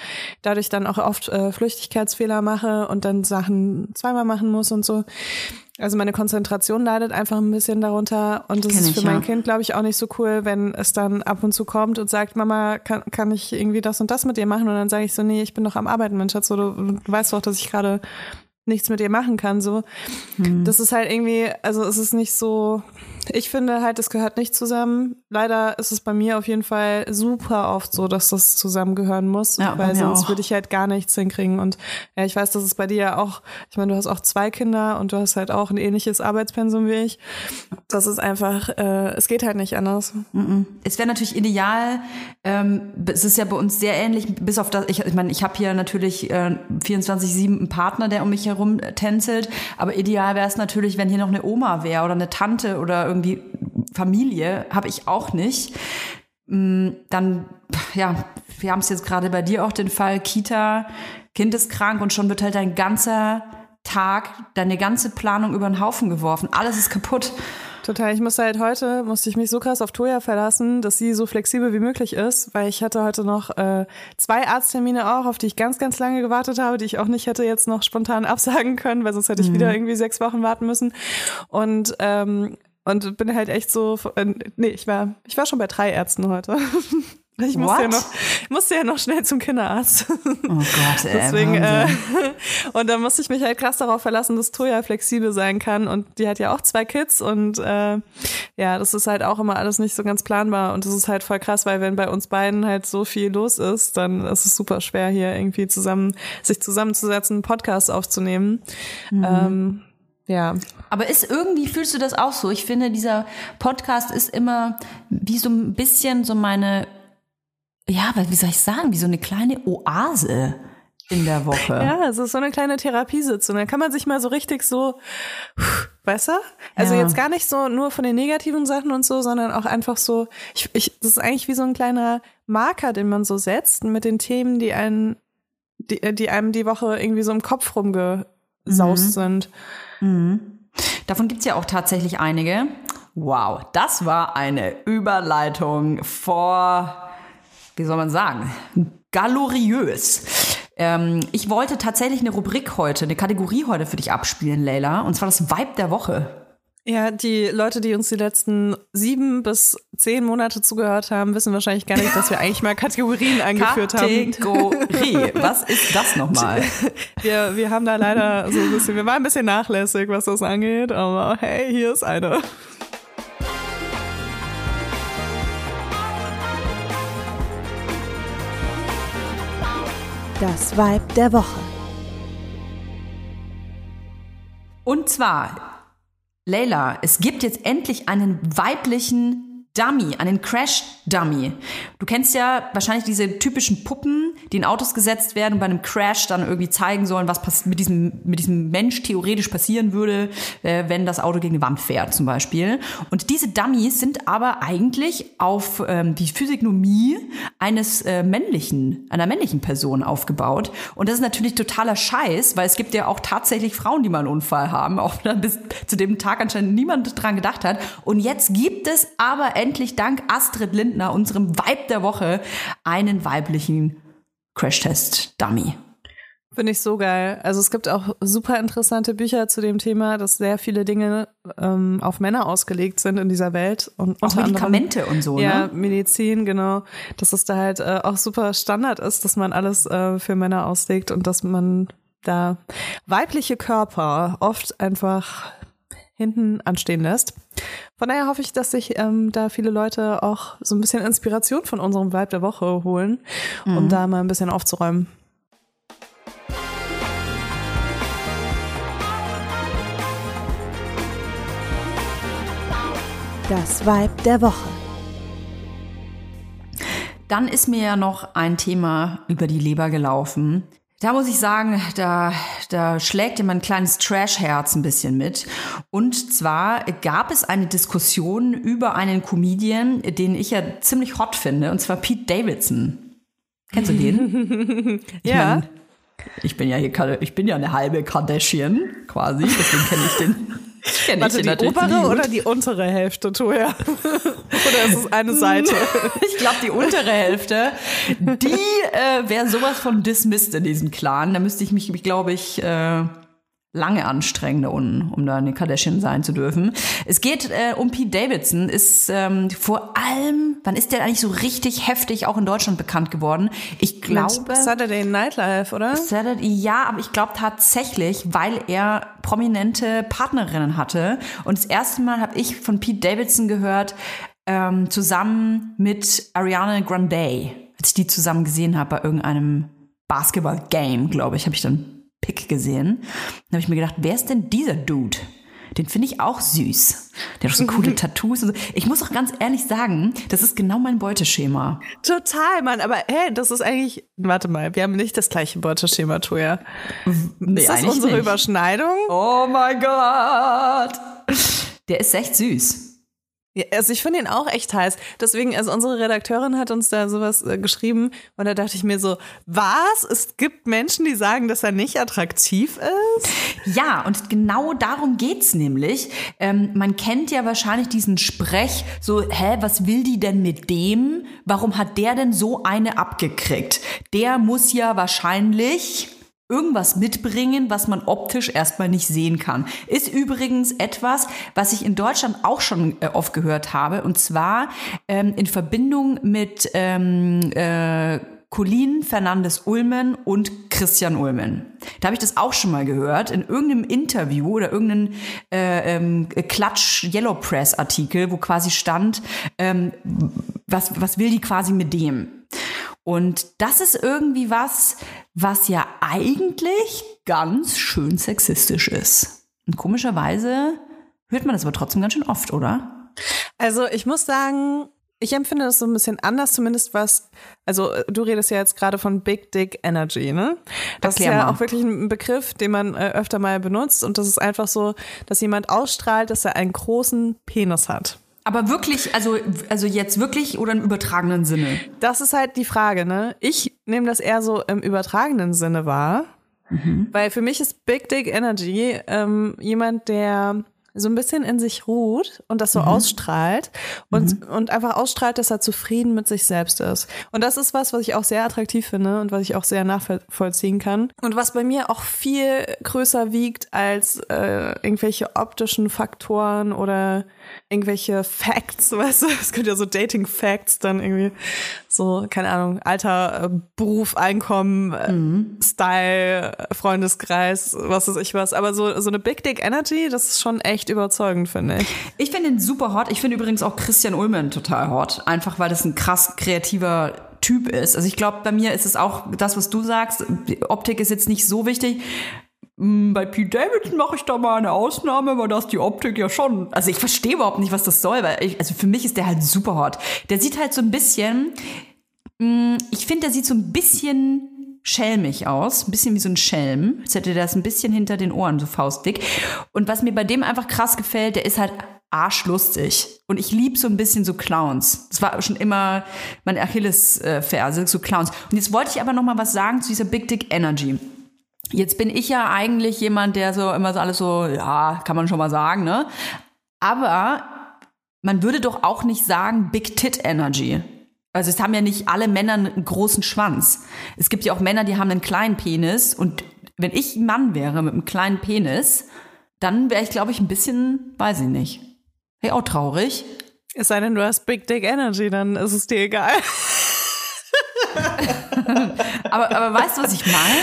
[SPEAKER 2] dadurch dann auch oft äh, Flüchtigkeitsfehler mache und dann Sachen zweimal machen muss und so. Also meine Konzentration leidet einfach ein bisschen darunter und das ist
[SPEAKER 1] ich,
[SPEAKER 2] für mein
[SPEAKER 1] ja.
[SPEAKER 2] Kind, glaube ich, auch nicht so cool, wenn es dann ab und zu kommt und sagt, Mama, kann, kann ich irgendwie das und das mit dir machen? Und dann sage ich so, nee, ich bin doch am Arbeiten, mein Schatz, so, du, du weißt doch, dass ich gerade nichts mit dir machen kann, so.
[SPEAKER 1] Hm.
[SPEAKER 2] Das ist halt irgendwie, also es ist nicht so, ich finde halt, es gehört nicht zusammen. Leider ist es bei mir auf jeden Fall super oft so, dass das zusammengehören muss,
[SPEAKER 1] Ja,
[SPEAKER 2] weil sonst
[SPEAKER 1] auch.
[SPEAKER 2] würde ich halt gar nichts hinkriegen. Und ja, ich weiß, dass es bei dir ja auch, ich meine, du hast auch zwei Kinder und du hast halt auch ein ähnliches Arbeitspensum wie ich. Das ist einfach, äh, es geht halt nicht anders.
[SPEAKER 1] Es wäre natürlich ideal, ähm, es ist ja bei uns sehr ähnlich, bis auf das, ich, ich meine, ich habe hier natürlich äh, 24-7 einen Partner, der um mich herum tänzelt, aber ideal wäre es natürlich, wenn hier noch eine Oma wäre oder eine Tante oder irgendwie Familie, habe ich auch nicht. Mm, Dann, ja, wir haben es jetzt gerade bei dir auch den Fall, Kita, Kind ist krank und schon wird halt dein ganzer Tag, deine ganze Planung über den Haufen geworfen. Alles ist kaputt.
[SPEAKER 2] Total. Ich musste halt heute, musste ich mich so krass auf Toja verlassen, dass sie so flexibel wie möglich ist, weil ich hatte heute noch äh, zwei Arzttermine auch, auf die ich ganz, ganz lange gewartet habe, die ich auch nicht hätte jetzt noch spontan absagen können, weil sonst hätte ich wieder irgendwie sechs Wochen warten müssen. Und ähm, und bin halt echt so, äh, nee, ich war, ich war schon bei drei Ärzten heute. Ich musste ja, noch, musste ja noch schnell zum Kinderarzt.
[SPEAKER 1] Oh Gott, ey.
[SPEAKER 2] Deswegen, äh, und dann musste ich mich halt krass darauf verlassen, dass Toja flexibel sein kann. Und die hat ja auch zwei Kids und äh, ja, das ist halt auch immer alles nicht so ganz planbar. Und das ist halt voll krass, weil wenn bei uns beiden halt so viel los ist, dann ist es super schwer, hier irgendwie zusammen, sich zusammenzusetzen, einen Podcast aufzunehmen. Ähm, ja.
[SPEAKER 1] Aber ist irgendwie, fühlst du das auch so? Ich finde, dieser Podcast ist immer wie so ein bisschen so meine, ja, wie soll ich sagen, wie so eine kleine Oase in der Woche.
[SPEAKER 2] Ja, es ist so eine kleine Therapiesitzung. Da kann man sich mal so richtig so, weißt du? Also
[SPEAKER 1] Ja.
[SPEAKER 2] jetzt gar nicht so nur von den negativen Sachen und so, sondern auch einfach so, ich, ich, das ist eigentlich wie so ein kleiner Marker, den man so setzt mit den Themen, die einen, die, die einem die Woche irgendwie so im Kopf rumgesaust sind.
[SPEAKER 1] Davon gibt's ja auch tatsächlich einige. Wow, das war eine Überleitung vor, wie soll man sagen, galoriös. Ähm, ich wollte tatsächlich eine Rubrik heute, eine Kategorie heute für dich abspielen, Leila, und zwar das Vibe der Woche.
[SPEAKER 2] Ja, die Leute, die uns die letzten sieben bis zehn Monate zugehört haben, wissen wahrscheinlich gar nicht, dass wir eigentlich mal Kategorien eingeführt haben.
[SPEAKER 1] Kategorie. Was ist das nochmal?
[SPEAKER 2] Wir, wir haben da leider so ein bisschen, wir waren ein bisschen nachlässig, was das angeht, aber hey, hier ist eine.
[SPEAKER 5] Das Vibe der Woche.
[SPEAKER 1] Und zwar, Leila, es gibt jetzt endlich einen weiblichen Dummy, einen Crash-Dummy. Du kennst ja wahrscheinlich diese typischen Puppen, die in Autos gesetzt werden und bei einem Crash dann irgendwie zeigen sollen, was mit diesem, mit diesem Mensch theoretisch passieren würde, äh, wenn das Auto gegen eine Wand fährt zum Beispiel. Und diese Dummies sind aber eigentlich auf ähm, die Physiognomie eines äh, männlichen, einer männlichen Person aufgebaut. Und das ist natürlich totaler Scheiß, weil es gibt ja auch tatsächlich Frauen, die mal einen Unfall haben, auch wenn bis zu dem Tag anscheinend niemand dran gedacht hat. Und jetzt gibt es aber endlich dank Astrid Lindner, unserem Vibe der Woche, einen weiblichen Crashtest-Dummy.
[SPEAKER 2] Finde ich so geil. Also es gibt auch super interessante Bücher zu dem Thema, dass sehr viele Dinge ähm, auf Männer ausgelegt sind in dieser Welt. Und
[SPEAKER 1] Auch
[SPEAKER 2] unter anderem-
[SPEAKER 1] Medikamente und so,
[SPEAKER 2] Ja,
[SPEAKER 1] ne?
[SPEAKER 2] Medizin, genau. Dass es da halt äh, auch super Standard ist, dass man alles äh, für Männer auslegt und dass man da weibliche Körper oft einfach hinten anstehen lässt. Von daher hoffe ich, dass sich ähm, da viele Leute auch so ein bisschen Inspiration von unserem Vibe der Woche holen, um da mal ein bisschen aufzuräumen.
[SPEAKER 5] Das Vibe der Woche.
[SPEAKER 1] Dann ist mir ja noch ein Thema über die Leber gelaufen. Da muss ich sagen, da, da schlägt ja mein kleines Trash-Herz ein bisschen mit. Und zwar gab es eine Diskussion über einen Comedian, den ich ja ziemlich hot finde, und zwar Pete Davidson. Kennst du den? Ich
[SPEAKER 2] Ja.
[SPEAKER 1] mein, ich bin ja hier, ich bin ja eine halbe Kardashian, quasi, deswegen kenne ich den. Ich
[SPEAKER 2] Warte,
[SPEAKER 1] den
[SPEAKER 2] die obere oder die untere Hälfte, Toja? oder ist es eine Seite?
[SPEAKER 1] Ich glaube, die untere Hälfte, die äh, wäre sowas von dismissed in diesem Clan. Da müsste ich mich, glaube ich, äh, lange anstrengen da unten, um da eine Kardashian sein zu dürfen. Es geht äh, um Pete Davidson, ist ähm, vor allem, wann ist der eigentlich so richtig heftig auch in Deutschland bekannt geworden? Ich glaube...
[SPEAKER 2] Saturday Night Live, oder?
[SPEAKER 1] Saturday, ja, aber ich glaube tatsächlich, weil er prominente Partnerinnen hatte. Und das erste Mal habe ich von Pete Davidson gehört, ähm, zusammen mit Ariana Grande, als ich die zusammen gesehen habe bei irgendeinem Basketball-Game, glaube ich, habe ich dann Pick gesehen. Dann habe ich mir gedacht, wer ist denn dieser Dude? Den finde ich auch süß. Der hat so coole Tattoos. Und so. Ich muss auch ganz ehrlich sagen, das ist genau mein Beuteschema.
[SPEAKER 2] Total, Mann. Aber hey, das ist eigentlich. Warte mal, wir haben nicht das gleiche Beuteschema, Toja.
[SPEAKER 1] Nee,
[SPEAKER 2] ist das unsere
[SPEAKER 1] nicht.
[SPEAKER 2] Überschneidung?
[SPEAKER 1] Oh mein Gott. Der ist echt süß.
[SPEAKER 2] Ja, also ich finde ihn auch echt heiß. Deswegen, also unsere Redakteurin hat uns da sowas äh, geschrieben und da dachte ich mir so, was? Es gibt Menschen, die sagen, dass er nicht attraktiv ist?
[SPEAKER 1] Ja, und genau darum geht's nämlich. Ähm, man kennt ja wahrscheinlich diesen Sprech, so, hä, was will die denn mit dem? Warum hat der denn so eine abgekriegt? Der muss ja wahrscheinlich irgendwas mitbringen, was man optisch erstmal nicht sehen kann. Ist übrigens etwas, was ich in Deutschland auch schon äh, oft gehört habe, und zwar ähm, in Verbindung mit ähm, äh, Colin Fernandes Ulmen und Christian Ulmen. Da habe ich das auch schon mal gehört, in irgendeinem Interview oder irgendeinem äh, ähm, Klatsch Yellow Press Artikel, wo quasi stand, ähm, was, was will die quasi mit dem? Und das ist irgendwie was, was ja eigentlich ganz schön sexistisch ist. Und komischerweise hört man das aber trotzdem ganz schön oft, oder?
[SPEAKER 2] Also ich muss sagen, ich empfinde das so ein bisschen anders, zumindest was, also du redest ja jetzt gerade von Big Dick Energy, ne? Das
[SPEAKER 1] Erklär
[SPEAKER 2] ist ja
[SPEAKER 1] mal.
[SPEAKER 2] auch wirklich ein Begriff, den man äh, öfter mal benutzt und das ist einfach so, dass jemand ausstrahlt, dass er einen großen Penis hat.
[SPEAKER 1] Aber wirklich, also, also jetzt wirklich oder im übertragenen Sinne?
[SPEAKER 2] Das ist halt die Frage, ne? Ich nehme das eher so im übertragenen Sinne wahr, weil für mich ist Big Dick Energy ähm, jemand, der so ein bisschen in sich ruht und das so ausstrahlt und, und einfach ausstrahlt, dass er zufrieden mit sich selbst ist. Und das ist was, was ich auch sehr attraktiv finde und was ich auch sehr nachvollziehen kann. Und was bei mir auch viel größer wiegt als äh, irgendwelche optischen Faktoren oder irgendwelche Facts, weißt du, es könnte ja so Dating Facts dann irgendwie so, keine Ahnung, Alter, äh, Beruf, Einkommen, äh, Style, äh, Freundeskreis, was weiß ich was. Aber so, so eine Big Dick Energy, das ist schon echt überzeugend, finde ich.
[SPEAKER 1] Ich finde ihn super hot. Ich finde übrigens auch Christian Ullmann total hot. Einfach weil das ein krass kreativer Typ ist. Also ich glaube, bei mir ist es auch das, was du sagst. Die Optik ist jetzt nicht so wichtig. Mm, Bei Pete Davidson mache ich da mal eine Ausnahme, weil das die Optik ja schon. Also ich verstehe überhaupt nicht, was das soll, weil ich, also für mich ist der halt super hot. Der sieht halt so ein bisschen, mm, ich finde, der sieht so ein bisschen schelmig aus, ein bisschen wie so ein Schelm. Als hätte der das ein bisschen hinter den Ohren, so faustdick. Und was mir bei dem einfach krass gefällt, der ist halt arschlustig. Und ich lieb so ein bisschen so Clowns. Das war schon immer meine Achillesferse, so Clowns. Und jetzt wollte ich aber noch mal was sagen zu dieser Big Dick Energy. Jetzt bin ich ja eigentlich jemand, der so immer so alles so, ja, kann man schon mal sagen, ne? Aber man würde doch auch nicht sagen Big Tit Energy. Also es haben ja nicht alle Männer einen großen Schwanz. Es gibt ja auch Männer, die haben einen kleinen Penis. Und wenn ich ein Mann wäre mit einem kleinen Penis, dann wäre ich, glaube ich, ein bisschen, weiß ich nicht. Wäre auch traurig.
[SPEAKER 2] Es sei denn, du hast Big Dick Energy, dann ist es dir egal.
[SPEAKER 1] Aber, aber weißt du, was ich meine?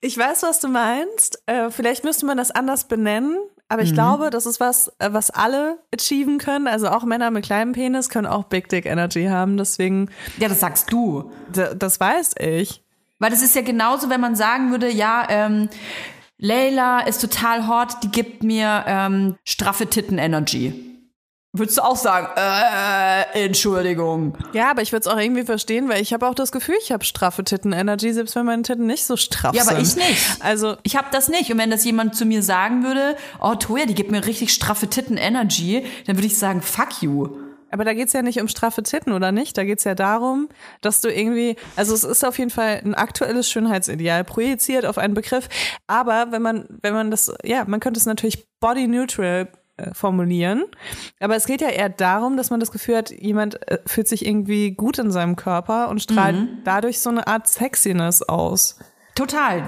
[SPEAKER 2] Ich weiß, was du meinst. Äh, vielleicht müsste man das anders benennen. Aber
[SPEAKER 1] Mhm.
[SPEAKER 2] ich glaube, das ist was, äh, was alle achieven können. Also auch Männer mit kleinem Penis können auch Big Dick Energy haben. Deswegen,
[SPEAKER 1] Ja, das sagst du.
[SPEAKER 2] das weiß ich.
[SPEAKER 1] Weil das ist ja genauso, wenn man sagen würde, ja, ähm, Layla ist total hot, die gibt mir ähm, straffe Titten-Energy. Würdest du auch sagen, äh, Entschuldigung.
[SPEAKER 2] Ja, aber ich würde es auch irgendwie verstehen, weil ich habe auch das Gefühl, ich habe straffe Titten-Energy, selbst wenn meine Titten nicht so straff
[SPEAKER 1] Ja,
[SPEAKER 2] sind.
[SPEAKER 1] aber ich nicht.
[SPEAKER 2] Also,
[SPEAKER 1] Ich habe das nicht. Und wenn das jemand zu mir sagen würde, oh Toja, die gibt mir richtig straffe Titten-Energy, dann würde ich sagen, fuck you.
[SPEAKER 2] aber da geht's ja nicht um straffe Titten, oder nicht? Da geht's ja darum, dass du irgendwie, also es ist auf jeden Fall ein aktuelles Schönheitsideal, projiziert auf einen Begriff. Aber wenn man, wenn man das, ja, man könnte es natürlich body neutral formulieren. Aber es geht ja eher darum, dass man das Gefühl hat, jemand äh, fühlt sich irgendwie gut in seinem Körper und strahlt dadurch so eine Art Sexiness aus.
[SPEAKER 1] Total,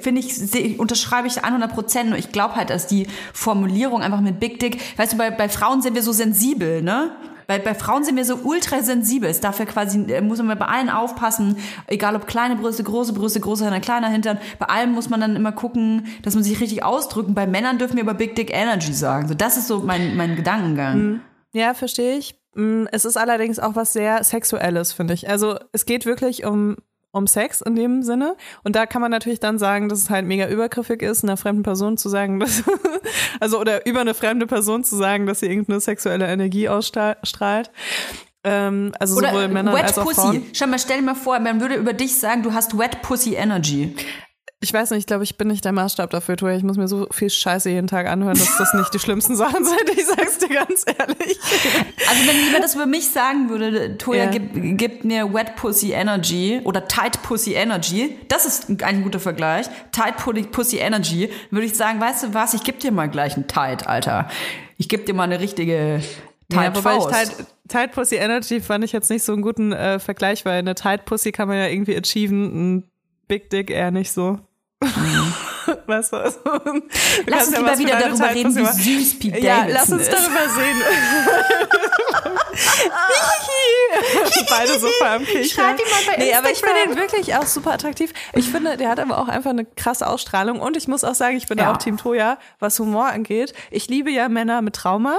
[SPEAKER 1] finde ich, unterschreibe ich 100 Prozent. Nur ich glaube halt, dass die Formulierung einfach mit Big Dick, weißt du, bei, bei Frauen sind wir so sensibel, ne? Bei, bei Frauen sind wir so ultra sensibel. Darf ja quasi, äh, muss man bei allen aufpassen, egal ob kleine Brüste, große Brüste, großer Hintern, kleiner Hintern. Bei allem muss man dann immer gucken, dass man sich richtig ausdrücken. Bei Männern dürfen wir aber Big Dick Energy sagen. So, das ist so mein, mein Gedankengang.
[SPEAKER 2] Ja, verstehe ich. Mm, Es ist allerdings auch was sehr Sexuelles, finde ich. Also es geht wirklich um, um Sex in dem Sinne. Und da kann man natürlich dann sagen, dass es halt mega übergriffig ist, einer fremden Person zu sagen, dass, also oder über eine fremde Person zu sagen, dass sie irgendeine sexuelle Energie ausstrahlt. Ähm, also
[SPEAKER 1] Oder
[SPEAKER 2] sowohl Männer
[SPEAKER 1] Wet
[SPEAKER 2] als auch
[SPEAKER 1] Pussy.
[SPEAKER 2] Frauen.
[SPEAKER 1] Schau mal, stell dir mal vor, man würde über dich sagen, du hast Wet Pussy Energy.
[SPEAKER 2] Ich weiß nicht, ich glaube, ich bin nicht der Maßstab dafür, Toja. Ich muss mir so viel Scheiße jeden Tag anhören, dass das nicht die schlimmsten Sachen sind. Ich sag's dir ganz ehrlich.
[SPEAKER 1] Also wenn jemand das über mich sagen würde, Toya
[SPEAKER 2] Ja.
[SPEAKER 1] gibt, gibt mir Wet Pussy Energy oder Tight Pussy Energy, das ist ein guter Vergleich, Tight Pu- Pussy Energy, würde ich sagen, weißt du was, ich geb dir mal gleich ein Tight, Alter. Ich geb dir mal eine richtige Tight
[SPEAKER 2] Ja, wobei ich
[SPEAKER 1] Faust.
[SPEAKER 2] Tight, Tight Pussy Energy fand ich jetzt nicht so einen guten äh, Vergleich, weil eine Tight Pussy kann man ja irgendwie achieven, ein Big Dick eher nicht so. weißt du, also, du.
[SPEAKER 1] Lass uns
[SPEAKER 2] ja
[SPEAKER 1] lieber wieder darüber
[SPEAKER 2] Tight
[SPEAKER 1] reden, wie süß Pete
[SPEAKER 2] Ja,
[SPEAKER 1] Davidson
[SPEAKER 2] lass uns darüber reden. Beide so vor am Kichern.
[SPEAKER 1] Schreib ihn mal bei
[SPEAKER 2] Nee, aber ich finde ihn wirklich auch super attraktiv. Ich finde, der hat aber auch einfach eine krasse Ausstrahlung. Und ich muss auch sagen, ich bin
[SPEAKER 1] Ja.
[SPEAKER 2] auch Team Toya, was Humor angeht. Ich liebe ja Männer mit Trauma.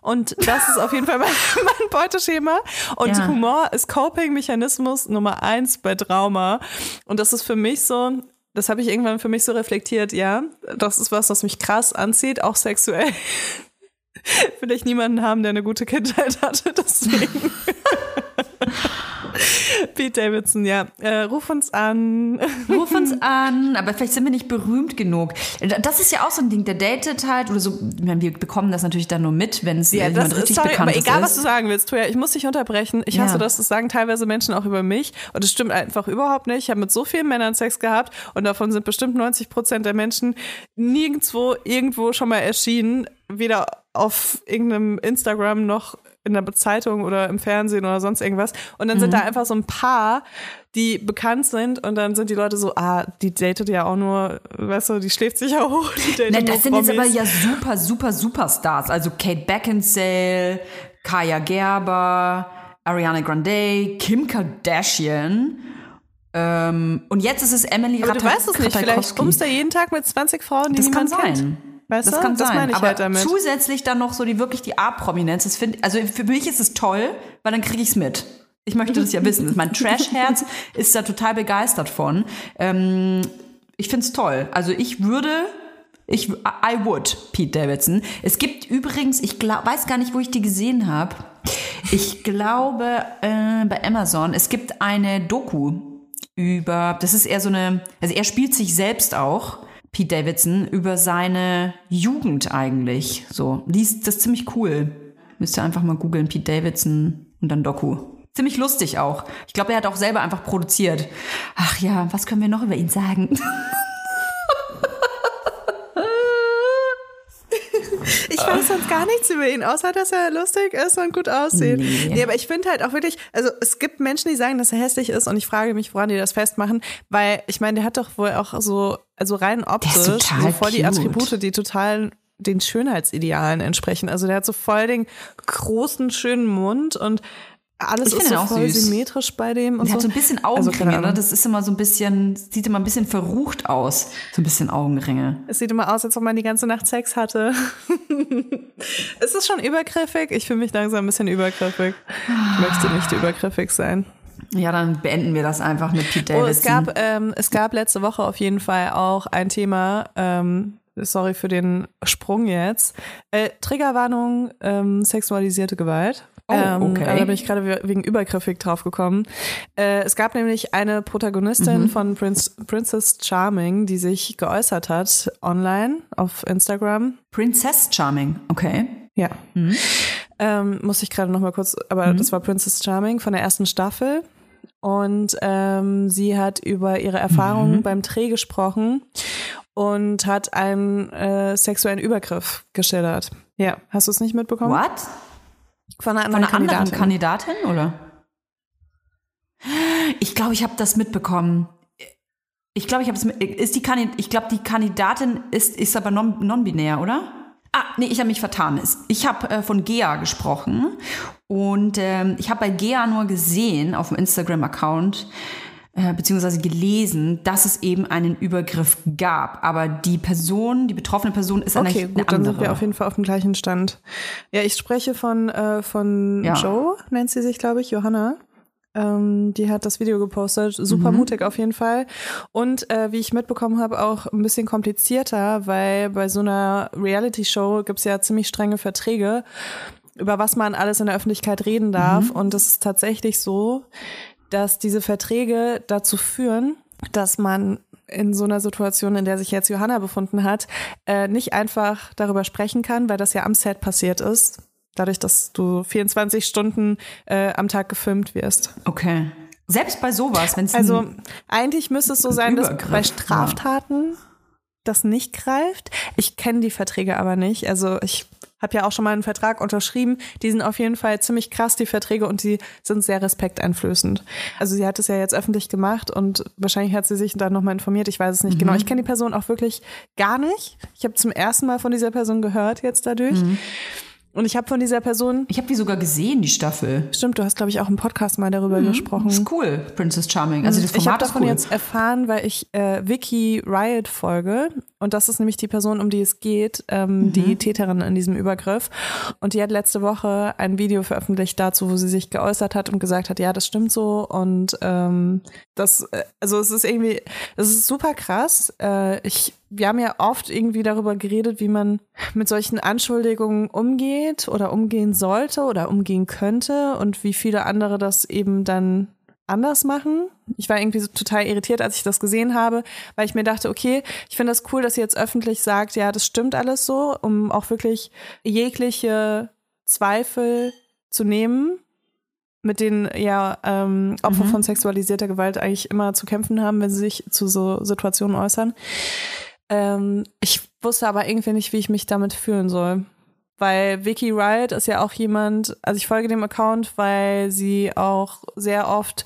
[SPEAKER 2] Und das ist auf jeden Fall mein, mein Beuteschema. Und
[SPEAKER 1] Ja.
[SPEAKER 2] Humor ist Coping-Mechanismus Nummer eins bei Trauma. Und das ist für mich so, das habe ich irgendwann für mich so reflektiert, ja, das ist was, was mich krass anzieht, auch sexuell. Will ich niemanden haben, der eine gute Kindheit hatte, deswegen. Pete Davidson, ja. Äh, ruf uns an.
[SPEAKER 1] Ruf uns an, aber vielleicht sind wir nicht berühmt genug. Das ist ja auch so ein Ding, der datet halt oder so. Wir bekommen das natürlich dann nur mit, wenn es
[SPEAKER 2] Ja,
[SPEAKER 1] jemand richtig
[SPEAKER 2] sorry,
[SPEAKER 1] bekannt
[SPEAKER 2] aber egal,
[SPEAKER 1] ist.
[SPEAKER 2] was du sagen willst, Toja, ich muss dich unterbrechen. Ich
[SPEAKER 1] Ja.
[SPEAKER 2] hasse das, das sagen teilweise Menschen auch über mich. Und das stimmt einfach überhaupt nicht. Ich habe mit so vielen Männern Sex gehabt und davon sind bestimmt 90 Prozent der Menschen nirgendwo irgendwo schon mal erschienen. Weder auf irgendeinem Instagram noch in der Zeitung oder im Fernsehen oder sonst irgendwas. Und dann
[SPEAKER 1] Mhm.
[SPEAKER 2] sind da einfach so ein paar, die bekannt sind und dann sind die Leute so, ah, die datet ja auch nur, weißt du, die schläft sich ja hoch. Die datet
[SPEAKER 1] Na, das sind jetzt aber
[SPEAKER 2] Promis.
[SPEAKER 1] ja super, super, Superstars. Also Kate Beckinsale, Kaya Gerber, Ariana Grande, Kim Kardashian. Ähm, und jetzt ist es Emily
[SPEAKER 2] Aber du weißt es nicht, vielleicht kommst du jeden Tag mit 20 Frauen, die
[SPEAKER 1] Das kann
[SPEAKER 2] niemand kennt. Weißt
[SPEAKER 1] das
[SPEAKER 2] du?
[SPEAKER 1] kann
[SPEAKER 2] das
[SPEAKER 1] sein.
[SPEAKER 2] meine ich
[SPEAKER 1] aber
[SPEAKER 2] halt damit.
[SPEAKER 1] zusätzlich dann noch so die wirklich die A-Prominenz. Das also für mich ist es toll, weil dann kriege ich es mit. Ich möchte das ja wissen. Mein Trash-Herz ist da total begeistert von. Ähm, ich finde es toll. Also ich würde, ich, I would, Pete Davidson. Es gibt übrigens, ich glaub, weiß gar nicht, wo ich die gesehen habe. Ich glaube äh, bei Amazon. Es gibt eine Doku über, das ist eher so eine, also er spielt sich selbst auch. Pete Davidson über seine Jugend eigentlich. So, liest das ziemlich cool. Müsst ihr einfach mal googeln, Pete Davidson und dann Doku. Ziemlich lustig auch. Ich glaube, er hat auch selber einfach produziert. Ach ja, was können wir noch über ihn sagen?
[SPEAKER 2] Ich weiß sonst gar nichts über ihn, außer dass er lustig ist und gut aussieht.
[SPEAKER 1] Nee.
[SPEAKER 2] Nee. aber ich finde halt auch wirklich, also es gibt Menschen, die sagen, dass er hässlich ist und ich frage mich, woran die das festmachen, weil ich meine, der hat doch wohl auch so, also rein optisch, so voll die. Attribute, die total den Schönheitsidealen entsprechen. Also der hat so voll den großen, schönen Mund und alles
[SPEAKER 1] Ich
[SPEAKER 2] ist
[SPEAKER 1] finde
[SPEAKER 2] so voll
[SPEAKER 1] süß.
[SPEAKER 2] symmetrisch bei dem und
[SPEAKER 1] Der
[SPEAKER 2] so.
[SPEAKER 1] hat so ein bisschen
[SPEAKER 2] Also,
[SPEAKER 1] Augenringe,
[SPEAKER 2] Ahnung.
[SPEAKER 1] ne? Das ist immer so ein bisschen, sieht immer ein bisschen verrucht aus. So ein bisschen Augenringe.
[SPEAKER 2] Es sieht immer aus, als ob man die ganze Nacht Sex hatte. ist es schon übergriffig? Ich fühle mich langsam ein bisschen übergriffig. Ich möchte nicht übergriffig sein.
[SPEAKER 1] Ja, dann beenden wir das einfach mit Pete
[SPEAKER 2] Oh,
[SPEAKER 1] Davidson.
[SPEAKER 2] es gab, ähm, es gab letzte Woche auf jeden Fall auch ein Thema, ähm, sorry für den Sprung jetzt, äh, Triggerwarnung, ähm, sexualisierte Gewalt.
[SPEAKER 1] Oh,
[SPEAKER 2] Ähm,
[SPEAKER 1] okay.
[SPEAKER 2] Da bin ich gerade we- wegen übergriffig drauf gekommen. Äh, es gab nämlich eine Protagonistin von Prince, Princess Charming, die sich geäußert hat online auf Instagram.
[SPEAKER 1] Princess Charming, okay.
[SPEAKER 2] Ja. Ähm, muss ich gerade noch mal kurz, aber das war Princess Charming von der ersten Staffel. Und ähm, sie hat über ihre Erfahrungen beim Dreh gesprochen und hat einen äh, sexuellen Übergriff geschildert. Ja, hast du es nicht mitbekommen?
[SPEAKER 1] What?
[SPEAKER 2] Von einer
[SPEAKER 1] Von
[SPEAKER 2] anderen
[SPEAKER 1] einer anderen
[SPEAKER 2] Kandidatin.
[SPEAKER 1] Kandidatin, oder? Ich glaube, ich habe das mitbekommen. Ich glaube, ich habe es mit, ist die Kandid ich glaube, die Kandidatin ist ist aber non- non-binär, oder? Ah, nee, ich habe mich vertan. Ich habe äh, von Gea gesprochen und ähm, ich habe bei Gea nur gesehen auf dem Instagram-Account äh, beziehungsweise gelesen, dass es eben einen Übergriff gab. Aber die Person, die betroffene Person ist
[SPEAKER 2] Okay,
[SPEAKER 1] eine
[SPEAKER 2] gut, dann
[SPEAKER 1] andere.
[SPEAKER 2] sind wir auf jeden Fall auf dem gleichen Stand. Ja, ich spreche von, äh, von
[SPEAKER 1] Ja.
[SPEAKER 2] Joe, nennt sie sich, glaube ich, Johanna. Ähm, die hat das Video gepostet. Super mutig auf jeden Fall. Und äh, wie ich mitbekommen habe, auch ein bisschen komplizierter, weil bei so einer Reality-Show gibt's ja ziemlich strenge Verträge, über was man alles in der Öffentlichkeit reden darf. Und es ist tatsächlich so, dass diese Verträge dazu führen, dass man in so einer Situation, in der sich jetzt Johanna befunden hat, äh, nicht einfach darüber sprechen kann, weil das ja am Set passiert ist. Dadurch, dass du 24 Stunden äh, am Tag gefilmt wirst.
[SPEAKER 1] Okay. Selbst bei sowas, wenn es
[SPEAKER 2] Also eigentlich müsste es so sein, dass bei
[SPEAKER 1] ja.
[SPEAKER 2] Straftaten das nicht greift. Ich kenne die Verträge aber nicht. Also ich habe ja auch schon mal einen Vertrag unterschrieben. Die sind auf jeden Fall ziemlich krass, die Verträge, und die sind sehr respekteinflößend. Also sie hat es ja jetzt öffentlich gemacht und wahrscheinlich hat sie sich dann nochmal informiert. Ich weiß es nicht genau. Ich kenne die Person auch wirklich gar nicht. Ich habe zum ersten Mal von dieser Person gehört jetzt dadurch. Und ich habe von dieser Person,
[SPEAKER 1] Ich habe die sogar gesehen, die Staffel.
[SPEAKER 2] stimmt, du hast, glaube ich, auch im Podcast mal darüber gesprochen.
[SPEAKER 1] Das ist cool, Princess Charming. Also das
[SPEAKER 2] ich habe
[SPEAKER 1] Format
[SPEAKER 2] davon
[SPEAKER 1] cool.
[SPEAKER 2] jetzt erfahren, weil ich äh, Vicky Riot folge. Und das ist nämlich die Person, um die es geht, ähm,
[SPEAKER 1] Mhm.
[SPEAKER 2] die Täterin in diesem Übergriff. Und die hat letzte Woche ein Video veröffentlicht dazu, wo sie sich geäußert hat und gesagt hat, ja, das stimmt so. Und ähm, das, äh, also es ist irgendwie, es ist super krass. Äh, ich, wir haben ja oft irgendwie darüber geredet, wie man mit solchen Anschuldigungen umgeht oder umgehen sollte oder umgehen könnte und wie viele andere das eben dann anders machen. Ich war irgendwie so total irritiert, als ich das gesehen habe, weil ich mir dachte, okay, ich finde das cool, dass sie jetzt öffentlich sagt, ja, das stimmt alles so, um auch wirklich jegliche Zweifel zu nehmen, mit denen ja ähm, Opfer von sexualisierter Gewalt eigentlich immer zu kämpfen haben, wenn sie sich zu so Situationen äußern. Ähm, ich wusste aber irgendwie nicht, wie ich mich damit fühlen soll. Weil Vicky Riot ist ja auch jemand, also ich folge dem Account, weil sie auch sehr oft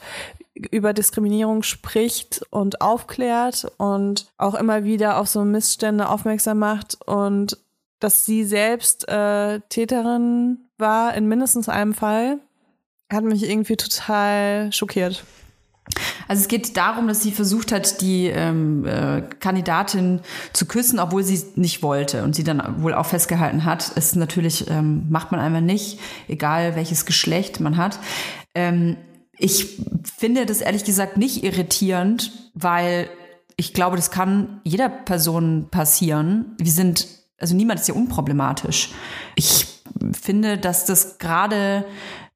[SPEAKER 2] über Diskriminierung spricht und aufklärt und auch immer wieder auf so Missstände aufmerksam macht und dass sie selbst äh, Täterin war in mindestens einem Fall, hat mich irgendwie total schockiert.
[SPEAKER 1] Also es geht darum, dass sie versucht hat, die ähm, äh, Kandidatin zu küssen, obwohl sie nicht wollte und sie dann wohl auch festgehalten hat. Es natürlich ähm, macht man einfach nicht, egal welches Geschlecht man hat. Ähm, ich finde das ehrlich gesagt nicht irritierend, weil ich glaube, das kann jeder Person passieren. Wir sind, also niemand ist ja unproblematisch. Ich finde, dass das gerade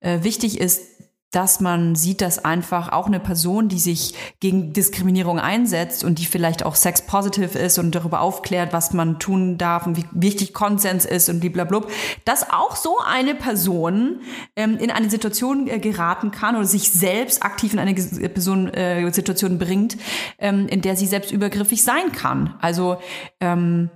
[SPEAKER 1] äh, wichtig ist, dass man sieht, dass einfach auch eine Person, die sich gegen Diskriminierung einsetzt und die vielleicht auch sex-positive ist und darüber aufklärt, was man tun darf und wie wichtig Konsens ist und blablabla, dass auch so eine Person ähm, in eine Situation äh, geraten kann oder sich selbst aktiv in eine Ges- Person, äh, Situation bringt, ähm, in der sie selbst übergriffig sein kann. Also ähm,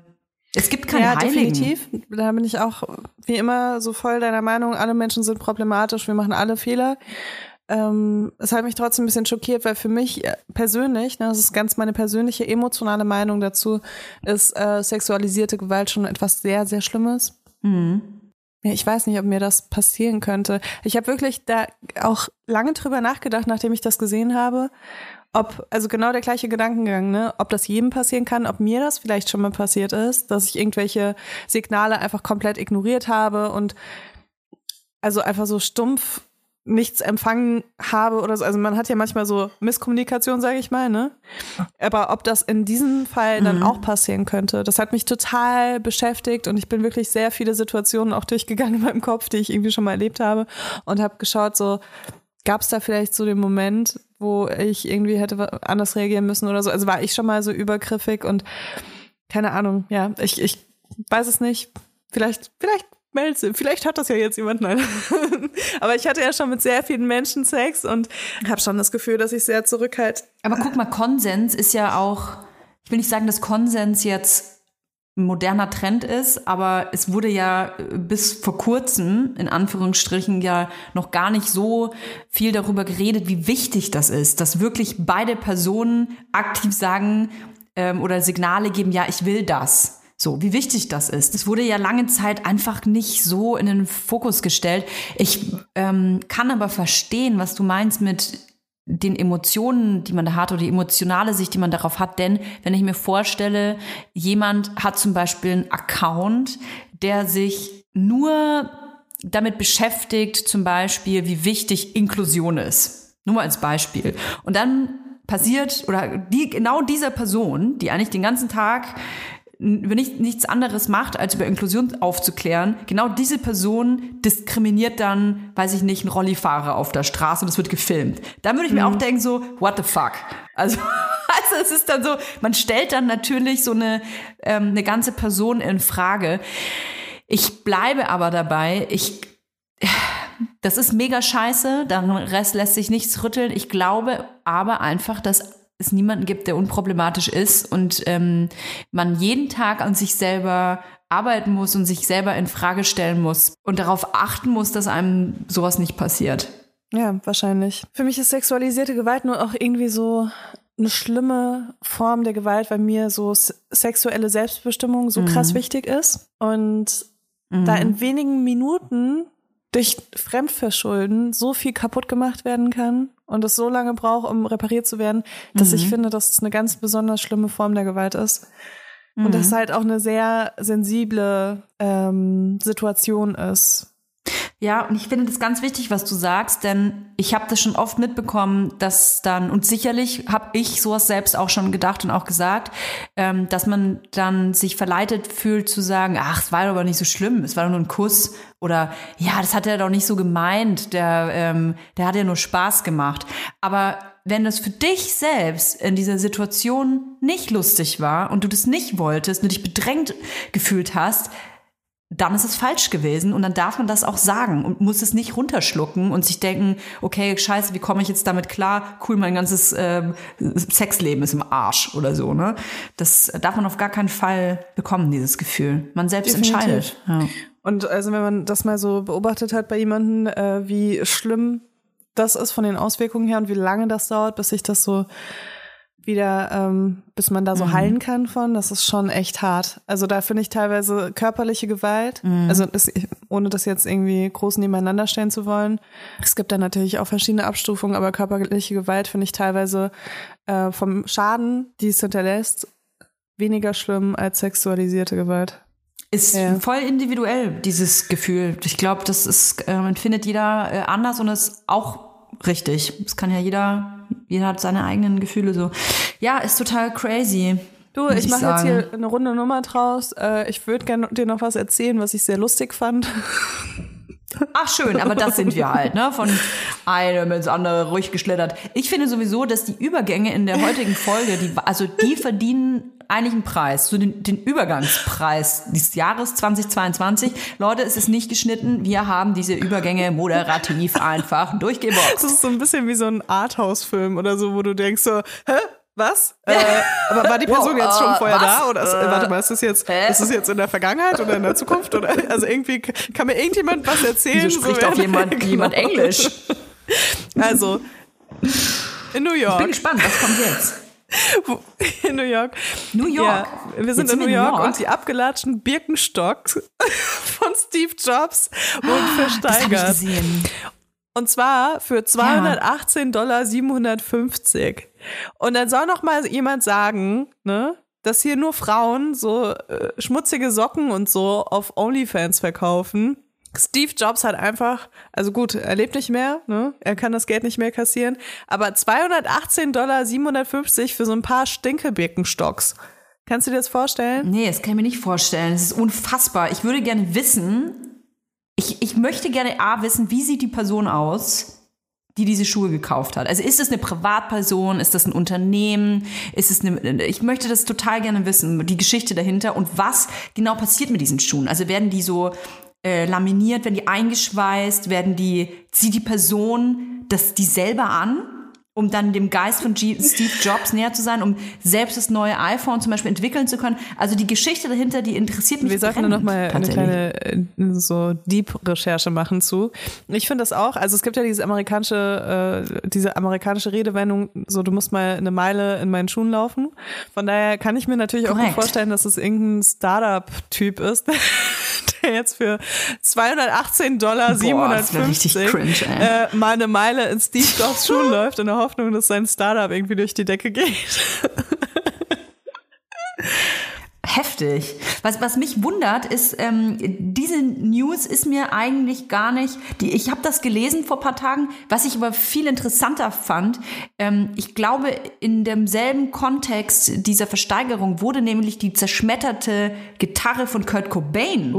[SPEAKER 1] es gibt keine
[SPEAKER 2] ja,
[SPEAKER 1] Heiligen.
[SPEAKER 2] definitiv. Da bin ich auch wie immer so voll deiner Meinung. Alle Menschen sind problematisch, wir machen alle Fehler. Ähm, es hat mich trotzdem ein bisschen schockiert, weil für mich äh, persönlich, ne, das ist ganz meine persönliche emotionale Meinung dazu, ist äh, sexualisierte Gewalt schon etwas sehr, sehr Schlimmes. Ja, ich weiß nicht, ob mir das passieren könnte. Ich habe wirklich da auch lange drüber nachgedacht, nachdem ich das gesehen habe, ob, also genau der gleiche Gedankengang, ne? Ob das jedem passieren kann, ob mir das vielleicht schon mal passiert ist, dass ich irgendwelche Signale einfach komplett ignoriert habe und also einfach so stumpf nichts empfangen habe oder so. Also man hat ja manchmal so Misskommunikation, sage ich mal, ne? Aber ob das in diesem Fall dann auch passieren könnte, das hat mich total beschäftigt und ich bin wirklich sehr viele Situationen auch durchgegangen in meinem Kopf, die ich irgendwie schon mal erlebt habe und habe geschaut, so gab es da vielleicht so den Moment, wo ich irgendwie hätte anders reagieren müssen oder so. Also war ich schon mal so übergriffig und keine Ahnung, ja, ich, ich weiß es nicht. Vielleicht, vielleicht Melze, vielleicht hat das ja jetzt jemand, nein. Aber ich hatte ja schon mit sehr vielen Menschen Sex und habe schon das Gefühl, dass ich sehr zurückhalte.
[SPEAKER 1] Aber guck mal, Konsens ist ja auch, ich will nicht sagen, dass Konsens jetzt moderner Trend ist, aber es wurde ja bis vor kurzem, in Anführungsstrichen, ja noch gar nicht so viel darüber geredet, wie wichtig das ist, dass wirklich beide Personen aktiv sagen ähm, oder Signale geben, ja, ich will das. So, wie wichtig das ist. Das wurde ja lange Zeit einfach nicht so in den Fokus gestellt. Ich ähm, kann aber verstehen, was du meinst mit den Emotionen, die man da hat oder die emotionale Sicht, die man darauf hat. Denn wenn ich mir vorstelle, jemand hat zum Beispiel einen Account, der sich nur damit beschäftigt, zum Beispiel, wie wichtig Inklusion ist. Nur mal als Beispiel. Und dann passiert, oder die, genau dieser Person, die eigentlich den ganzen Tag über nicht, nichts anderes macht, als über Inklusion aufzuklären, genau diese Person diskriminiert dann, weiß ich nicht, einen Rollifahrer auf der Straße und es wird gefilmt. Da würde ich mir auch denken so, what the fuck? Also, also es ist dann so, man stellt dann natürlich so eine, ähm, eine ganze Person in Frage. Ich bleibe aber dabei, ich, das ist mega scheiße, daran Rest lässt sich nichts rütteln. Ich glaube aber einfach, dass es niemanden gibt, der unproblematisch ist und ähm, man jeden Tag an sich selber arbeiten muss und sich selber in Frage stellen muss und darauf achten muss, dass einem sowas nicht passiert.
[SPEAKER 2] Ja, wahrscheinlich. Für mich ist sexualisierte Gewalt nur auch irgendwie so eine schlimme Form der Gewalt, weil mir so sexuelle Selbstbestimmung so krass wichtig ist. Und da in wenigen Minuten durch Fremdverschulden so viel kaputt gemacht werden kann und es so lange braucht, um repariert zu werden, dass ich finde, dass es eine ganz besonders schlimme Form der Gewalt ist. Und das halt auch eine sehr sensible ähm, Situation ist.
[SPEAKER 1] Ja, und ich finde das ganz wichtig, was du sagst, denn ich habe das schon oft mitbekommen, dass dann, und sicherlich habe ich sowas selbst auch schon gedacht und auch gesagt, ähm, dass man dann sich verleitet fühlt zu sagen, ach, es war aber nicht so schlimm, es war doch nur ein Kuss oder ja, das hat er doch nicht so gemeint, der, ähm, der hat ja nur Spaß gemacht. Aber wenn das für dich selbst in dieser Situation nicht lustig war und du das nicht wolltest, du dich bedrängt gefühlt hast, dann ist es falsch gewesen und dann darf man das auch sagen und muss es nicht runterschlucken und sich denken, okay, scheiße, wie komme ich jetzt damit klar? Cool, mein ganzes ähm, Sexleben ist im Arsch oder so, ne? Das darf man auf gar keinen Fall bekommen, dieses Gefühl. Man selbst
[SPEAKER 2] Definitiv.
[SPEAKER 1] entscheidet. Ja.
[SPEAKER 2] Und also wenn man das mal so beobachtet hat bei jemandem, äh, wie schlimm das ist von den Auswirkungen her und wie lange das dauert, bis sich das so wieder, ähm, bis man da so heilen kann von, das ist schon echt hart. Also da finde ich teilweise körperliche Gewalt, also das, ohne das jetzt irgendwie groß nebeneinander stellen zu wollen. Es gibt da natürlich auch verschiedene Abstufungen, aber körperliche Gewalt finde ich teilweise äh, vom Schaden, die es hinterlässt, weniger schlimm als sexualisierte Gewalt.
[SPEAKER 1] Ist
[SPEAKER 2] Ja.
[SPEAKER 1] voll individuell, dieses Gefühl. Ich glaube, das ist, äh, empfindet jeder äh, anders und ist auch richtig. Das kann ja jeder, jeder hat seine eigenen Gefühle so. Ja, ist total crazy.
[SPEAKER 2] Du,
[SPEAKER 1] muss
[SPEAKER 2] ich mache jetzt hier eine runde Nummer draus. Äh, ich würde gerne dir noch was erzählen, was ich sehr lustig fand.
[SPEAKER 1] Ach schön, aber das sind wir halt, ne? Von einem ins andere ruhig geschlittert. Ich finde sowieso, dass die Übergänge in der heutigen Folge, die, also die verdienen eigentlich einen Preis, so den, den Übergangspreis dieses Jahres 2022. Leute, es ist nicht geschnitten. Wir haben diese Übergänge moderativ einfach durchgeboxt.
[SPEAKER 2] Das ist so ein bisschen wie so ein Arthouse-Film oder so, wo du denkst so, hä? Was? Äh, aber war die Person jetzt schon vorher
[SPEAKER 1] was?
[SPEAKER 2] da? Oder ist,
[SPEAKER 1] Äh,
[SPEAKER 2] warte mal, ist das jetzt,
[SPEAKER 1] hä?
[SPEAKER 2] ist das jetzt in der Vergangenheit oder in der Zukunft? Oder also irgendwie kann mir irgendjemand was erzählen?
[SPEAKER 1] Wieso spricht
[SPEAKER 2] so,
[SPEAKER 1] auch jemand,
[SPEAKER 2] Genau.
[SPEAKER 1] jemand Englisch?
[SPEAKER 2] Also in New
[SPEAKER 1] Ich bin
[SPEAKER 2] York.
[SPEAKER 1] gespannt, was kommt jetzt?
[SPEAKER 2] In New York.
[SPEAKER 1] New York.
[SPEAKER 2] Ja, wir sind
[SPEAKER 1] Jetzt
[SPEAKER 2] in New York,
[SPEAKER 1] York.
[SPEAKER 2] und die abgelatschten Birkenstocks von Steve Jobs wurden
[SPEAKER 1] Ah, Das habe ich
[SPEAKER 2] versteigert. Und zwar für 218,57 Dollar. Und dann soll noch mal jemand sagen, ne, dass hier nur Frauen so äh, schmutzige Socken und so auf OnlyFans verkaufen. Steve Jobs hat einfach, also gut, er lebt nicht mehr, ne? Er kann das Geld nicht mehr kassieren, aber 218,57 Dollar für so ein paar Stinkebirkenstocks. Kannst du dir das vorstellen?
[SPEAKER 1] Nee, das kann ich mir nicht vorstellen. Das ist unfassbar. Ich würde gerne wissen, ich, ich möchte gerne A wissen, wie sieht die Person aus, die diese Schuhe gekauft hat. Also ist es eine Privatperson, ist das ein Unternehmen, ist es eine, ich möchte das total gerne wissen, die Geschichte dahinter und was genau passiert mit diesen Schuhen. Also werden die so äh, laminiert, werden die eingeschweißt, werden die, zieht die Person das die selber an? Um dann dem Geist von G Steve Jobs näher zu sein, um selbst das neue iPhone zum Beispiel entwickeln zu können. Also die Geschichte dahinter, die interessiert mich
[SPEAKER 2] Wir sollten da noch
[SPEAKER 1] brennend,
[SPEAKER 2] mal eine kleine äh, so Deep-Recherche machen zu. Ich finde das auch. Also es gibt ja dieses amerikanische, äh, diese amerikanische Redewendung, so du musst mal eine Meile in meinen Schuhen laufen. Von daher kann ich mir natürlich auch gut vorstellen, dass es irgendein Startup-Typ ist, der jetzt für 218 Dollar
[SPEAKER 1] Boah, das wär richtig
[SPEAKER 2] 750
[SPEAKER 1] cringe,
[SPEAKER 2] äh, mal eine Meile in Steve Jobs Schuhen läuft in der Hoffnung, dass sein Startup irgendwie durch die Decke geht.
[SPEAKER 1] Heftig. Was, was mich wundert, ist, ähm, diese News ist mir eigentlich gar nicht, die, ich habe das gelesen vor paar Tagen, was ich aber viel interessanter fand. Ähm, ich glaube, in demselben Kontext dieser Versteigerung wurde nämlich die zerschmetterte Gitarre von Kurt Cobain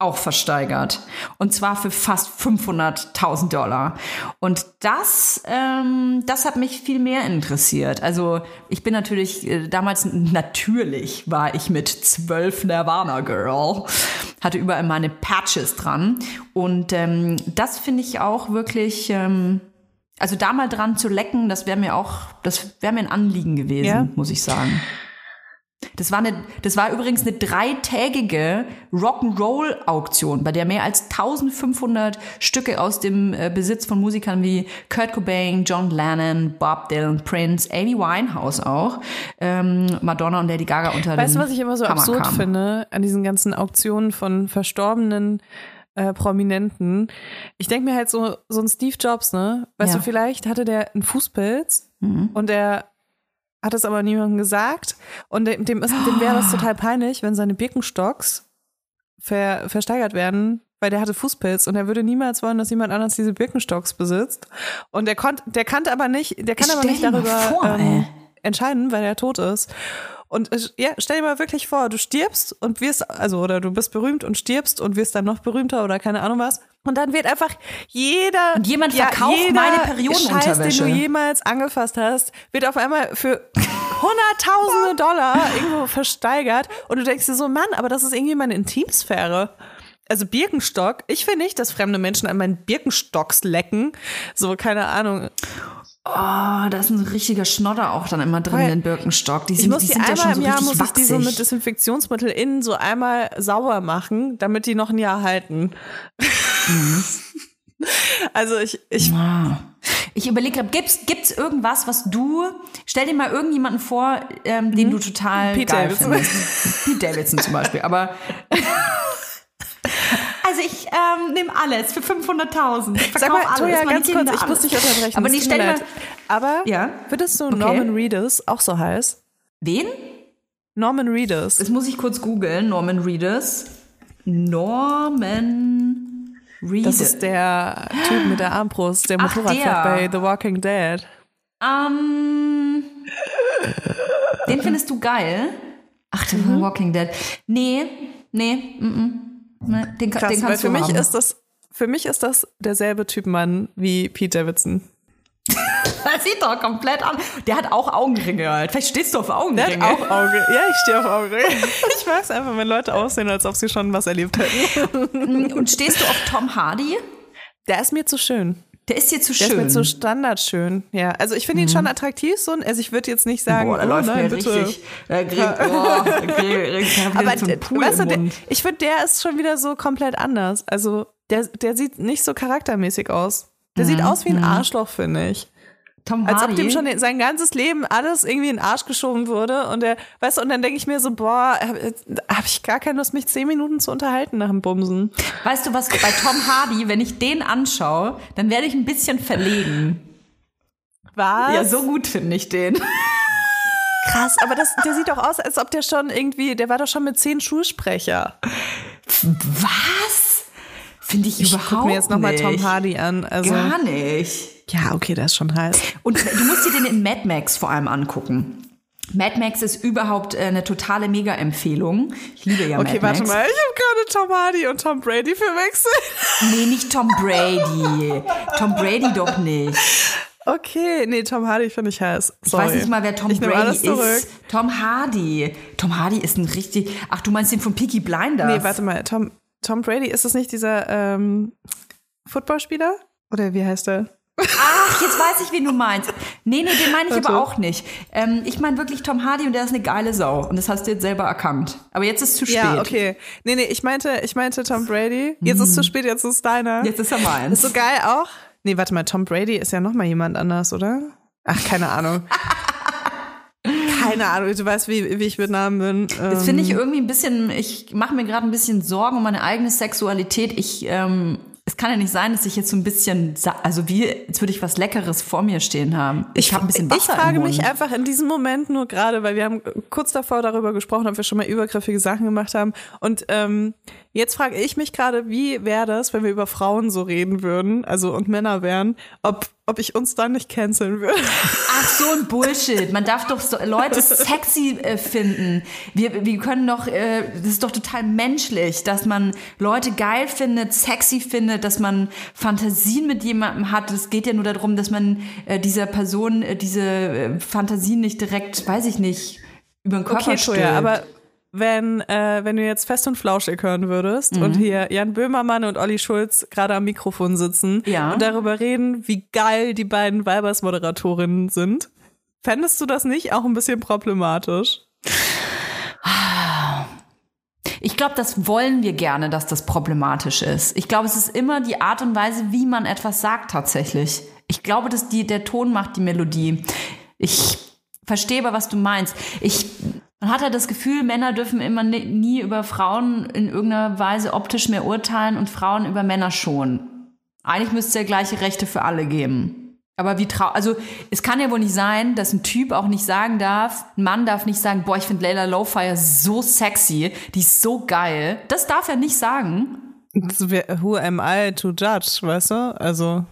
[SPEAKER 1] auch versteigert. Und zwar für fast 500.000 Dollar. Und das, ähm, das hat mich viel mehr interessiert. Also ich bin natürlich, äh, damals natürlich war ich mit zwölf Nirvana Girl, hatte überall meine Patches dran. Und ähm, das finde ich auch wirklich, ähm, also da mal dran zu lecken, das wäre mir auch, das wäre mir ein Anliegen gewesen,
[SPEAKER 2] Ja.
[SPEAKER 1] muss ich sagen. Das war, eine, das war übrigens eine dreitägige Rock'n'Roll-Auktion, bei der mehr als 1500 Stücke aus dem äh, Besitz von Musikern wie Kurt Cobain, John Lennon, Bob Dylan, Prince, Amy Winehouse auch, ähm, Madonna und Lady Gaga unter
[SPEAKER 2] Weißt du, was ich immer so
[SPEAKER 1] Hammer
[SPEAKER 2] absurd
[SPEAKER 1] kamen.
[SPEAKER 2] finde an diesen ganzen Auktionen von verstorbenen äh, Prominenten? Ich denke mir halt so, so ein Steve Jobs, ne? Weißt
[SPEAKER 1] Ja.
[SPEAKER 2] du, vielleicht hatte der einen Fußpilz
[SPEAKER 1] Mhm.
[SPEAKER 2] und der hat es aber niemandem gesagt und dem, dem, ist- dem wäre das total peinlich, wenn seine Birkenstocks ver, versteigert werden, weil der hatte Fußpilz und er würde niemals wollen, dass jemand anders diese Birkenstocks besitzt. Und der konnte, der kannte aber nicht, der kann aber nicht darüber
[SPEAKER 1] vor,
[SPEAKER 2] ähm, entscheiden, weil er tot ist. Und äh, ja, stell dir mal wirklich vor, du stirbst und wirst, also oder du bist berühmt und stirbst und wirst dann noch berühmter oder keine Ahnung was. Und dann wird einfach jeder
[SPEAKER 1] Und jemand verkauft
[SPEAKER 2] jeder
[SPEAKER 1] meine
[SPEAKER 2] Scheiß, den
[SPEAKER 1] Periodenunterwäsche.
[SPEAKER 2] du jemals angefasst hast, wird auf einmal für hunderttausende Dollar irgendwo versteigert und du denkst dir so, Mann, aber das ist irgendwie meine Intimsphäre. Also Birkenstock, ich will nicht, dass fremde Menschen an meinen Birkenstocks lecken. So, keine Ahnung.
[SPEAKER 1] Oh, da ist ein richtiger Schnodder auch dann immer drin
[SPEAKER 2] Voll.
[SPEAKER 1] in den Birkenstock. Die
[SPEAKER 2] Ich
[SPEAKER 1] sind,
[SPEAKER 2] muss
[SPEAKER 1] die
[SPEAKER 2] die,
[SPEAKER 1] sind ja
[SPEAKER 2] einmal
[SPEAKER 1] schon so
[SPEAKER 2] im Jahr muss ich die so mit. Desinfektionsmittel innen so einmal sauber machen, damit die noch ein Jahr halten.
[SPEAKER 1] Mhm.
[SPEAKER 2] also ich, ich
[SPEAKER 1] Ah. Ich überlege gerade, gibt's, gibt's irgendwas, was du, stell dir mal irgendjemanden vor, ähm, den du total
[SPEAKER 2] Pete
[SPEAKER 1] geil
[SPEAKER 2] Davidson.
[SPEAKER 1] findest. Pete Davidson zum Beispiel, aber also ich ähm, nehme alles für 500.000. Ich
[SPEAKER 2] Sag mal,
[SPEAKER 1] alles,
[SPEAKER 2] Toja, ganz kurz, ich muss dich unterbrechen.
[SPEAKER 1] Aber
[SPEAKER 2] es
[SPEAKER 1] nee,
[SPEAKER 2] tut mir
[SPEAKER 1] stell dir
[SPEAKER 2] leid.
[SPEAKER 1] mal,
[SPEAKER 2] Aber
[SPEAKER 1] Ja?
[SPEAKER 2] würdest du
[SPEAKER 1] Okay.
[SPEAKER 2] Norman Reedus auch so heiß?
[SPEAKER 1] wen?
[SPEAKER 2] Norman Reedus.
[SPEAKER 1] Das muss ich kurz googeln, Norman Reedus. Norman Reedus.
[SPEAKER 2] Das ist der Typ mit der Armbrust, der
[SPEAKER 1] Ach,
[SPEAKER 2] Motorrad
[SPEAKER 1] der.
[SPEAKER 2] fährt bei The Walking Dead.
[SPEAKER 1] Ähm, den findest du geil? Ach, der
[SPEAKER 2] Mhm.
[SPEAKER 1] Walking Dead. Nee, nee, mm, nee den,
[SPEAKER 2] Krass,
[SPEAKER 1] den
[SPEAKER 2] weil
[SPEAKER 1] kannst
[SPEAKER 2] für
[SPEAKER 1] du
[SPEAKER 2] mich
[SPEAKER 1] haben.
[SPEAKER 2] ist das für mich ist das derselbe Typ Mann wie Pete Davidson.
[SPEAKER 1] das sieht doch komplett an. Der hat auch Augenringe halt. Vielleicht stehst du auf
[SPEAKER 2] Der
[SPEAKER 1] Augenringe.
[SPEAKER 2] hat auch Auge. Ja, ich stehe auf Auge. Ich mag es einfach, wenn Leute aussehen, als ob sie schon was erlebt hätten.
[SPEAKER 1] Und stehst du auf Tom Hardy?
[SPEAKER 2] Der ist mir zu schön.
[SPEAKER 1] Der ist dir zu
[SPEAKER 2] Der
[SPEAKER 1] schön.
[SPEAKER 2] ist mir zu standardschön. Ja, also ich finde ihn schon attraktiv so. Also ich würde jetzt nicht sagen,
[SPEAKER 1] Boah, der
[SPEAKER 2] oh,
[SPEAKER 1] läuft
[SPEAKER 2] nein,
[SPEAKER 1] mir
[SPEAKER 2] bitte.
[SPEAKER 1] richtig. Der kriegt, der kriegt, der
[SPEAKER 2] Aber
[SPEAKER 1] so Pool
[SPEAKER 2] weißt du, der, ich finde, der ist schon wieder so komplett anders. Also der, der sieht nicht so charaktermäßig aus. Der
[SPEAKER 1] Mhm,
[SPEAKER 2] sieht aus wie ein Arschloch, finde ich.
[SPEAKER 1] Tom
[SPEAKER 2] Als ob
[SPEAKER 1] Hardy?
[SPEAKER 2] dem schon sein ganzes Leben alles irgendwie in den Arsch geschoben wurde. Und er, weißt du, und dann denke ich mir so, boah, habe hab ich gar keine Lust, mich zehn Minuten zu unterhalten nach dem Bumsen.
[SPEAKER 1] Weißt du was, bei Tom Hardy, wenn ich den anschaue, dann werde ich ein bisschen verlegen.
[SPEAKER 2] Was?
[SPEAKER 1] Ja, so gut finde ich den.
[SPEAKER 2] krass. Aber das, der sieht doch aus, als ob der schon irgendwie, der war doch schon mit zehn Schulsprecher.
[SPEAKER 1] Was? Finde ich,
[SPEAKER 2] Ich
[SPEAKER 1] überhaupt
[SPEAKER 2] guck mir jetzt nochmal. Tom Hardy an. Also,
[SPEAKER 1] Gar nicht.
[SPEAKER 2] Ja, okay, der ist schon heiß.
[SPEAKER 1] Und du musst dir den in Mad Max vor allem angucken. Mad Max ist überhaupt äh, eine totale Mega-Empfehlung. Ich liebe ja
[SPEAKER 2] Okay,
[SPEAKER 1] Mad
[SPEAKER 2] warte
[SPEAKER 1] Max.
[SPEAKER 2] mal, ich habe gerade Tom Hardy und Tom Brady verwechselt.
[SPEAKER 1] Nee, nicht Tom Brady. Tom Brady doch nicht.
[SPEAKER 2] Okay, nee, Tom Hardy finde ich heiß.
[SPEAKER 1] Ich
[SPEAKER 2] Sorry.
[SPEAKER 1] weiß nicht mal, wer Tom
[SPEAKER 2] ich
[SPEAKER 1] Brady
[SPEAKER 2] alles zurück.
[SPEAKER 1] ist. Tom Hardy. Tom Hardy ist ein richtig. Ach, du meinst den von Peaky Blinders?
[SPEAKER 2] Nee, warte mal, Tom, Tom Brady, ist das nicht dieser ähm, Footballspieler? Oder wie heißt der?
[SPEAKER 1] Ach, jetzt weiß ich, wen du meinst. Nee, nee, den meine ich
[SPEAKER 2] Warte.
[SPEAKER 1] aber auch nicht. Ähm, ich meine wirklich Tom Hardy und der ist eine geile Sau. Und das hast du jetzt selber erkannt. Aber jetzt ist es zu spät.
[SPEAKER 2] Ja, okay. Nee, nee, ich meinte, ich meinte Tom Brady. Jetzt ist es zu spät, jetzt ist es deiner.
[SPEAKER 1] Mhm. Jetzt ist er meins.
[SPEAKER 2] ist so geil auch. Nee, warte mal, Tom Brady ist ja noch mal jemand anders, oder? Ach, keine Ahnung. keine Ahnung, du weißt, wie, wie ich mit Namen bin.
[SPEAKER 1] Das
[SPEAKER 2] Ähm,
[SPEAKER 1] finde ich irgendwie ein bisschen, ich mache mir gerade ein bisschen Sorgen um meine eigene Sexualität. Ich, ähm, es kann ja nicht sein, dass ich jetzt so ein bisschen, also wie, jetzt würde ich was Leckeres vor mir stehen haben. Ich, habe ein bisschen Wasser
[SPEAKER 2] Ich frage mich einfach in diesem Moment nur gerade, weil wir haben kurz davor darüber gesprochen, ob wir schon mal übergriffige Sachen gemacht haben. Und ähm, jetzt frage ich mich gerade, wie wäre das, wenn wir über Frauen so reden würden, also und Männer wären, ob, ob ich uns dann nicht canceln würde.
[SPEAKER 1] Ach, so ein Bullshit. Man darf doch so Leute sexy äh, finden. Wir, wir können doch, äh, das ist doch total menschlich, dass man Leute geil findet, sexy findet, dass man Fantasien mit jemandem hat. Es geht ja nur darum, dass man äh, dieser Person äh, diese äh, Fantasien nicht direkt, weiß ich nicht, über den Körper
[SPEAKER 2] Okay. Toja, aber wenn, äh, wenn du jetzt fest und flauschig hören würdest und
[SPEAKER 1] Mhm.
[SPEAKER 2] hier Jan Böhmermann und Olli Schulz gerade am Mikrofon sitzen
[SPEAKER 1] Ja.
[SPEAKER 2] und darüber reden, wie geil die beiden Weibers-Moderatorinnen sind, fändest du das nicht auch ein bisschen problematisch?
[SPEAKER 1] Ich glaube, das wollen wir gerne, dass das problematisch ist. Ich glaube, es ist immer die Art und Weise, wie man etwas sagt tatsächlich. Ich glaube, dass die, der Ton macht die Melodie. Ich verstehe aber, was du meinst. Ich, man hat ja das Gefühl, Männer dürfen immer ni- nie über Frauen in irgendeiner Weise optisch mehr urteilen und Frauen über Männer schon. Eigentlich müsste es ja gleiche Rechte für alle geben. Aber wie trau, also es kann ja wohl nicht sein, dass ein Typ auch nicht sagen darf, ein Mann darf nicht sagen, boah, ich finde Layla Lowfire so sexy, die ist so geil. Das darf er nicht sagen.
[SPEAKER 2] Who am I to judge, weißt du? Also,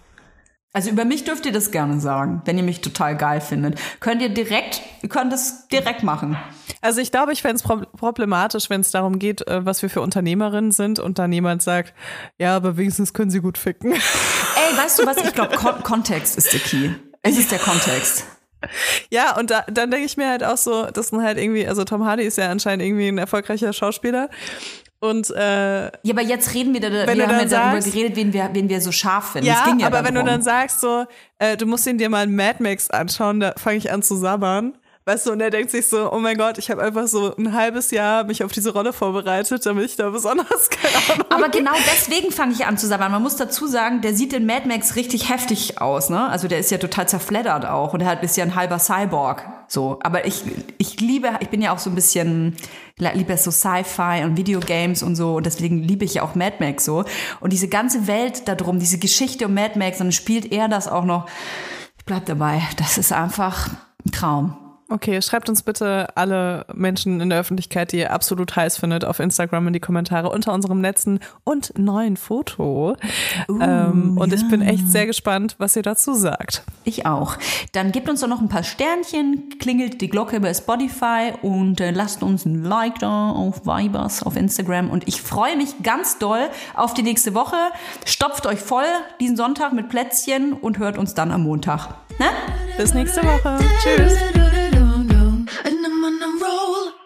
[SPEAKER 1] Also über mich dürft ihr das gerne sagen, wenn ihr mich total geil findet. Könnt ihr direkt, ihr könnt das direkt machen.
[SPEAKER 2] also ich glaube, ich fände es problematisch, wenn es darum geht, äh, was wir für Unternehmerinnen sind und dann jemand sagt, ja, aber wenigstens können sie gut ficken.
[SPEAKER 1] Ey, weißt du was? Ich glaube, Kon Kontext ist der Key. Es ist der Kontext.
[SPEAKER 2] Ja, und da, dann denke ich mir halt auch so, das sind halt irgendwie, also Tom Hardy ist ja anscheinend irgendwie ein erfolgreicher Schauspieler. Und äh,
[SPEAKER 1] Ja, aber jetzt reden wir, da, wir
[SPEAKER 2] du
[SPEAKER 1] haben ja darüber
[SPEAKER 2] sagst-
[SPEAKER 1] geredet, wen wir, wen wir so scharf finden.
[SPEAKER 2] ja,
[SPEAKER 1] ja
[SPEAKER 2] aber wenn du
[SPEAKER 1] darum.
[SPEAKER 2] dann sagst so, äh, du musst ihn dir mal Mad Max anschauen, da fange ich an zu sabbern. Weißt du, und er denkt sich so, oh mein Gott, ich habe einfach so ein halbes Jahr mich auf diese Rolle vorbereitet, damit ich da besonders keine Ahnung.
[SPEAKER 1] Aber genau deswegen fange ich an zu sabbern. Man muss dazu sagen, der sieht in Mad Max richtig heftig aus, ne? Also der ist ja total zerfleddert auch und er hat- ist ja ein halber Cyborg. So, aber ich, ich liebe, ich bin ja auch so ein bisschen, liebe so Sci-Fi und Videogames und so und deswegen liebe ich ja auch Mad Max so. Und diese ganze Welt da drum, diese Geschichte um Mad Max, dann spielt er das auch noch. Ich bleib dabei. Das ist einfach ein Traum.
[SPEAKER 2] Okay, schreibt uns bitte alle Menschen in der Öffentlichkeit, die ihr absolut heiß findet, auf Instagram in die Kommentare unter unserem letzten und neuen Foto. ähm, und ich bin echt sehr gespannt, was ihr dazu sagt.
[SPEAKER 1] Ich auch. Dann gebt uns doch noch ein paar Sternchen, klingelt die Glocke bei Spotify und äh, lasst uns ein Like da auf Vibers auf Instagram. Und ich freue mich ganz doll auf die nächste Woche. Stopft euch voll diesen Sonntag mit Plätzchen und hört uns dann am Montag. Ne?
[SPEAKER 2] Bis nächste Woche. Tschüss.
[SPEAKER 6] and I'm on a roll.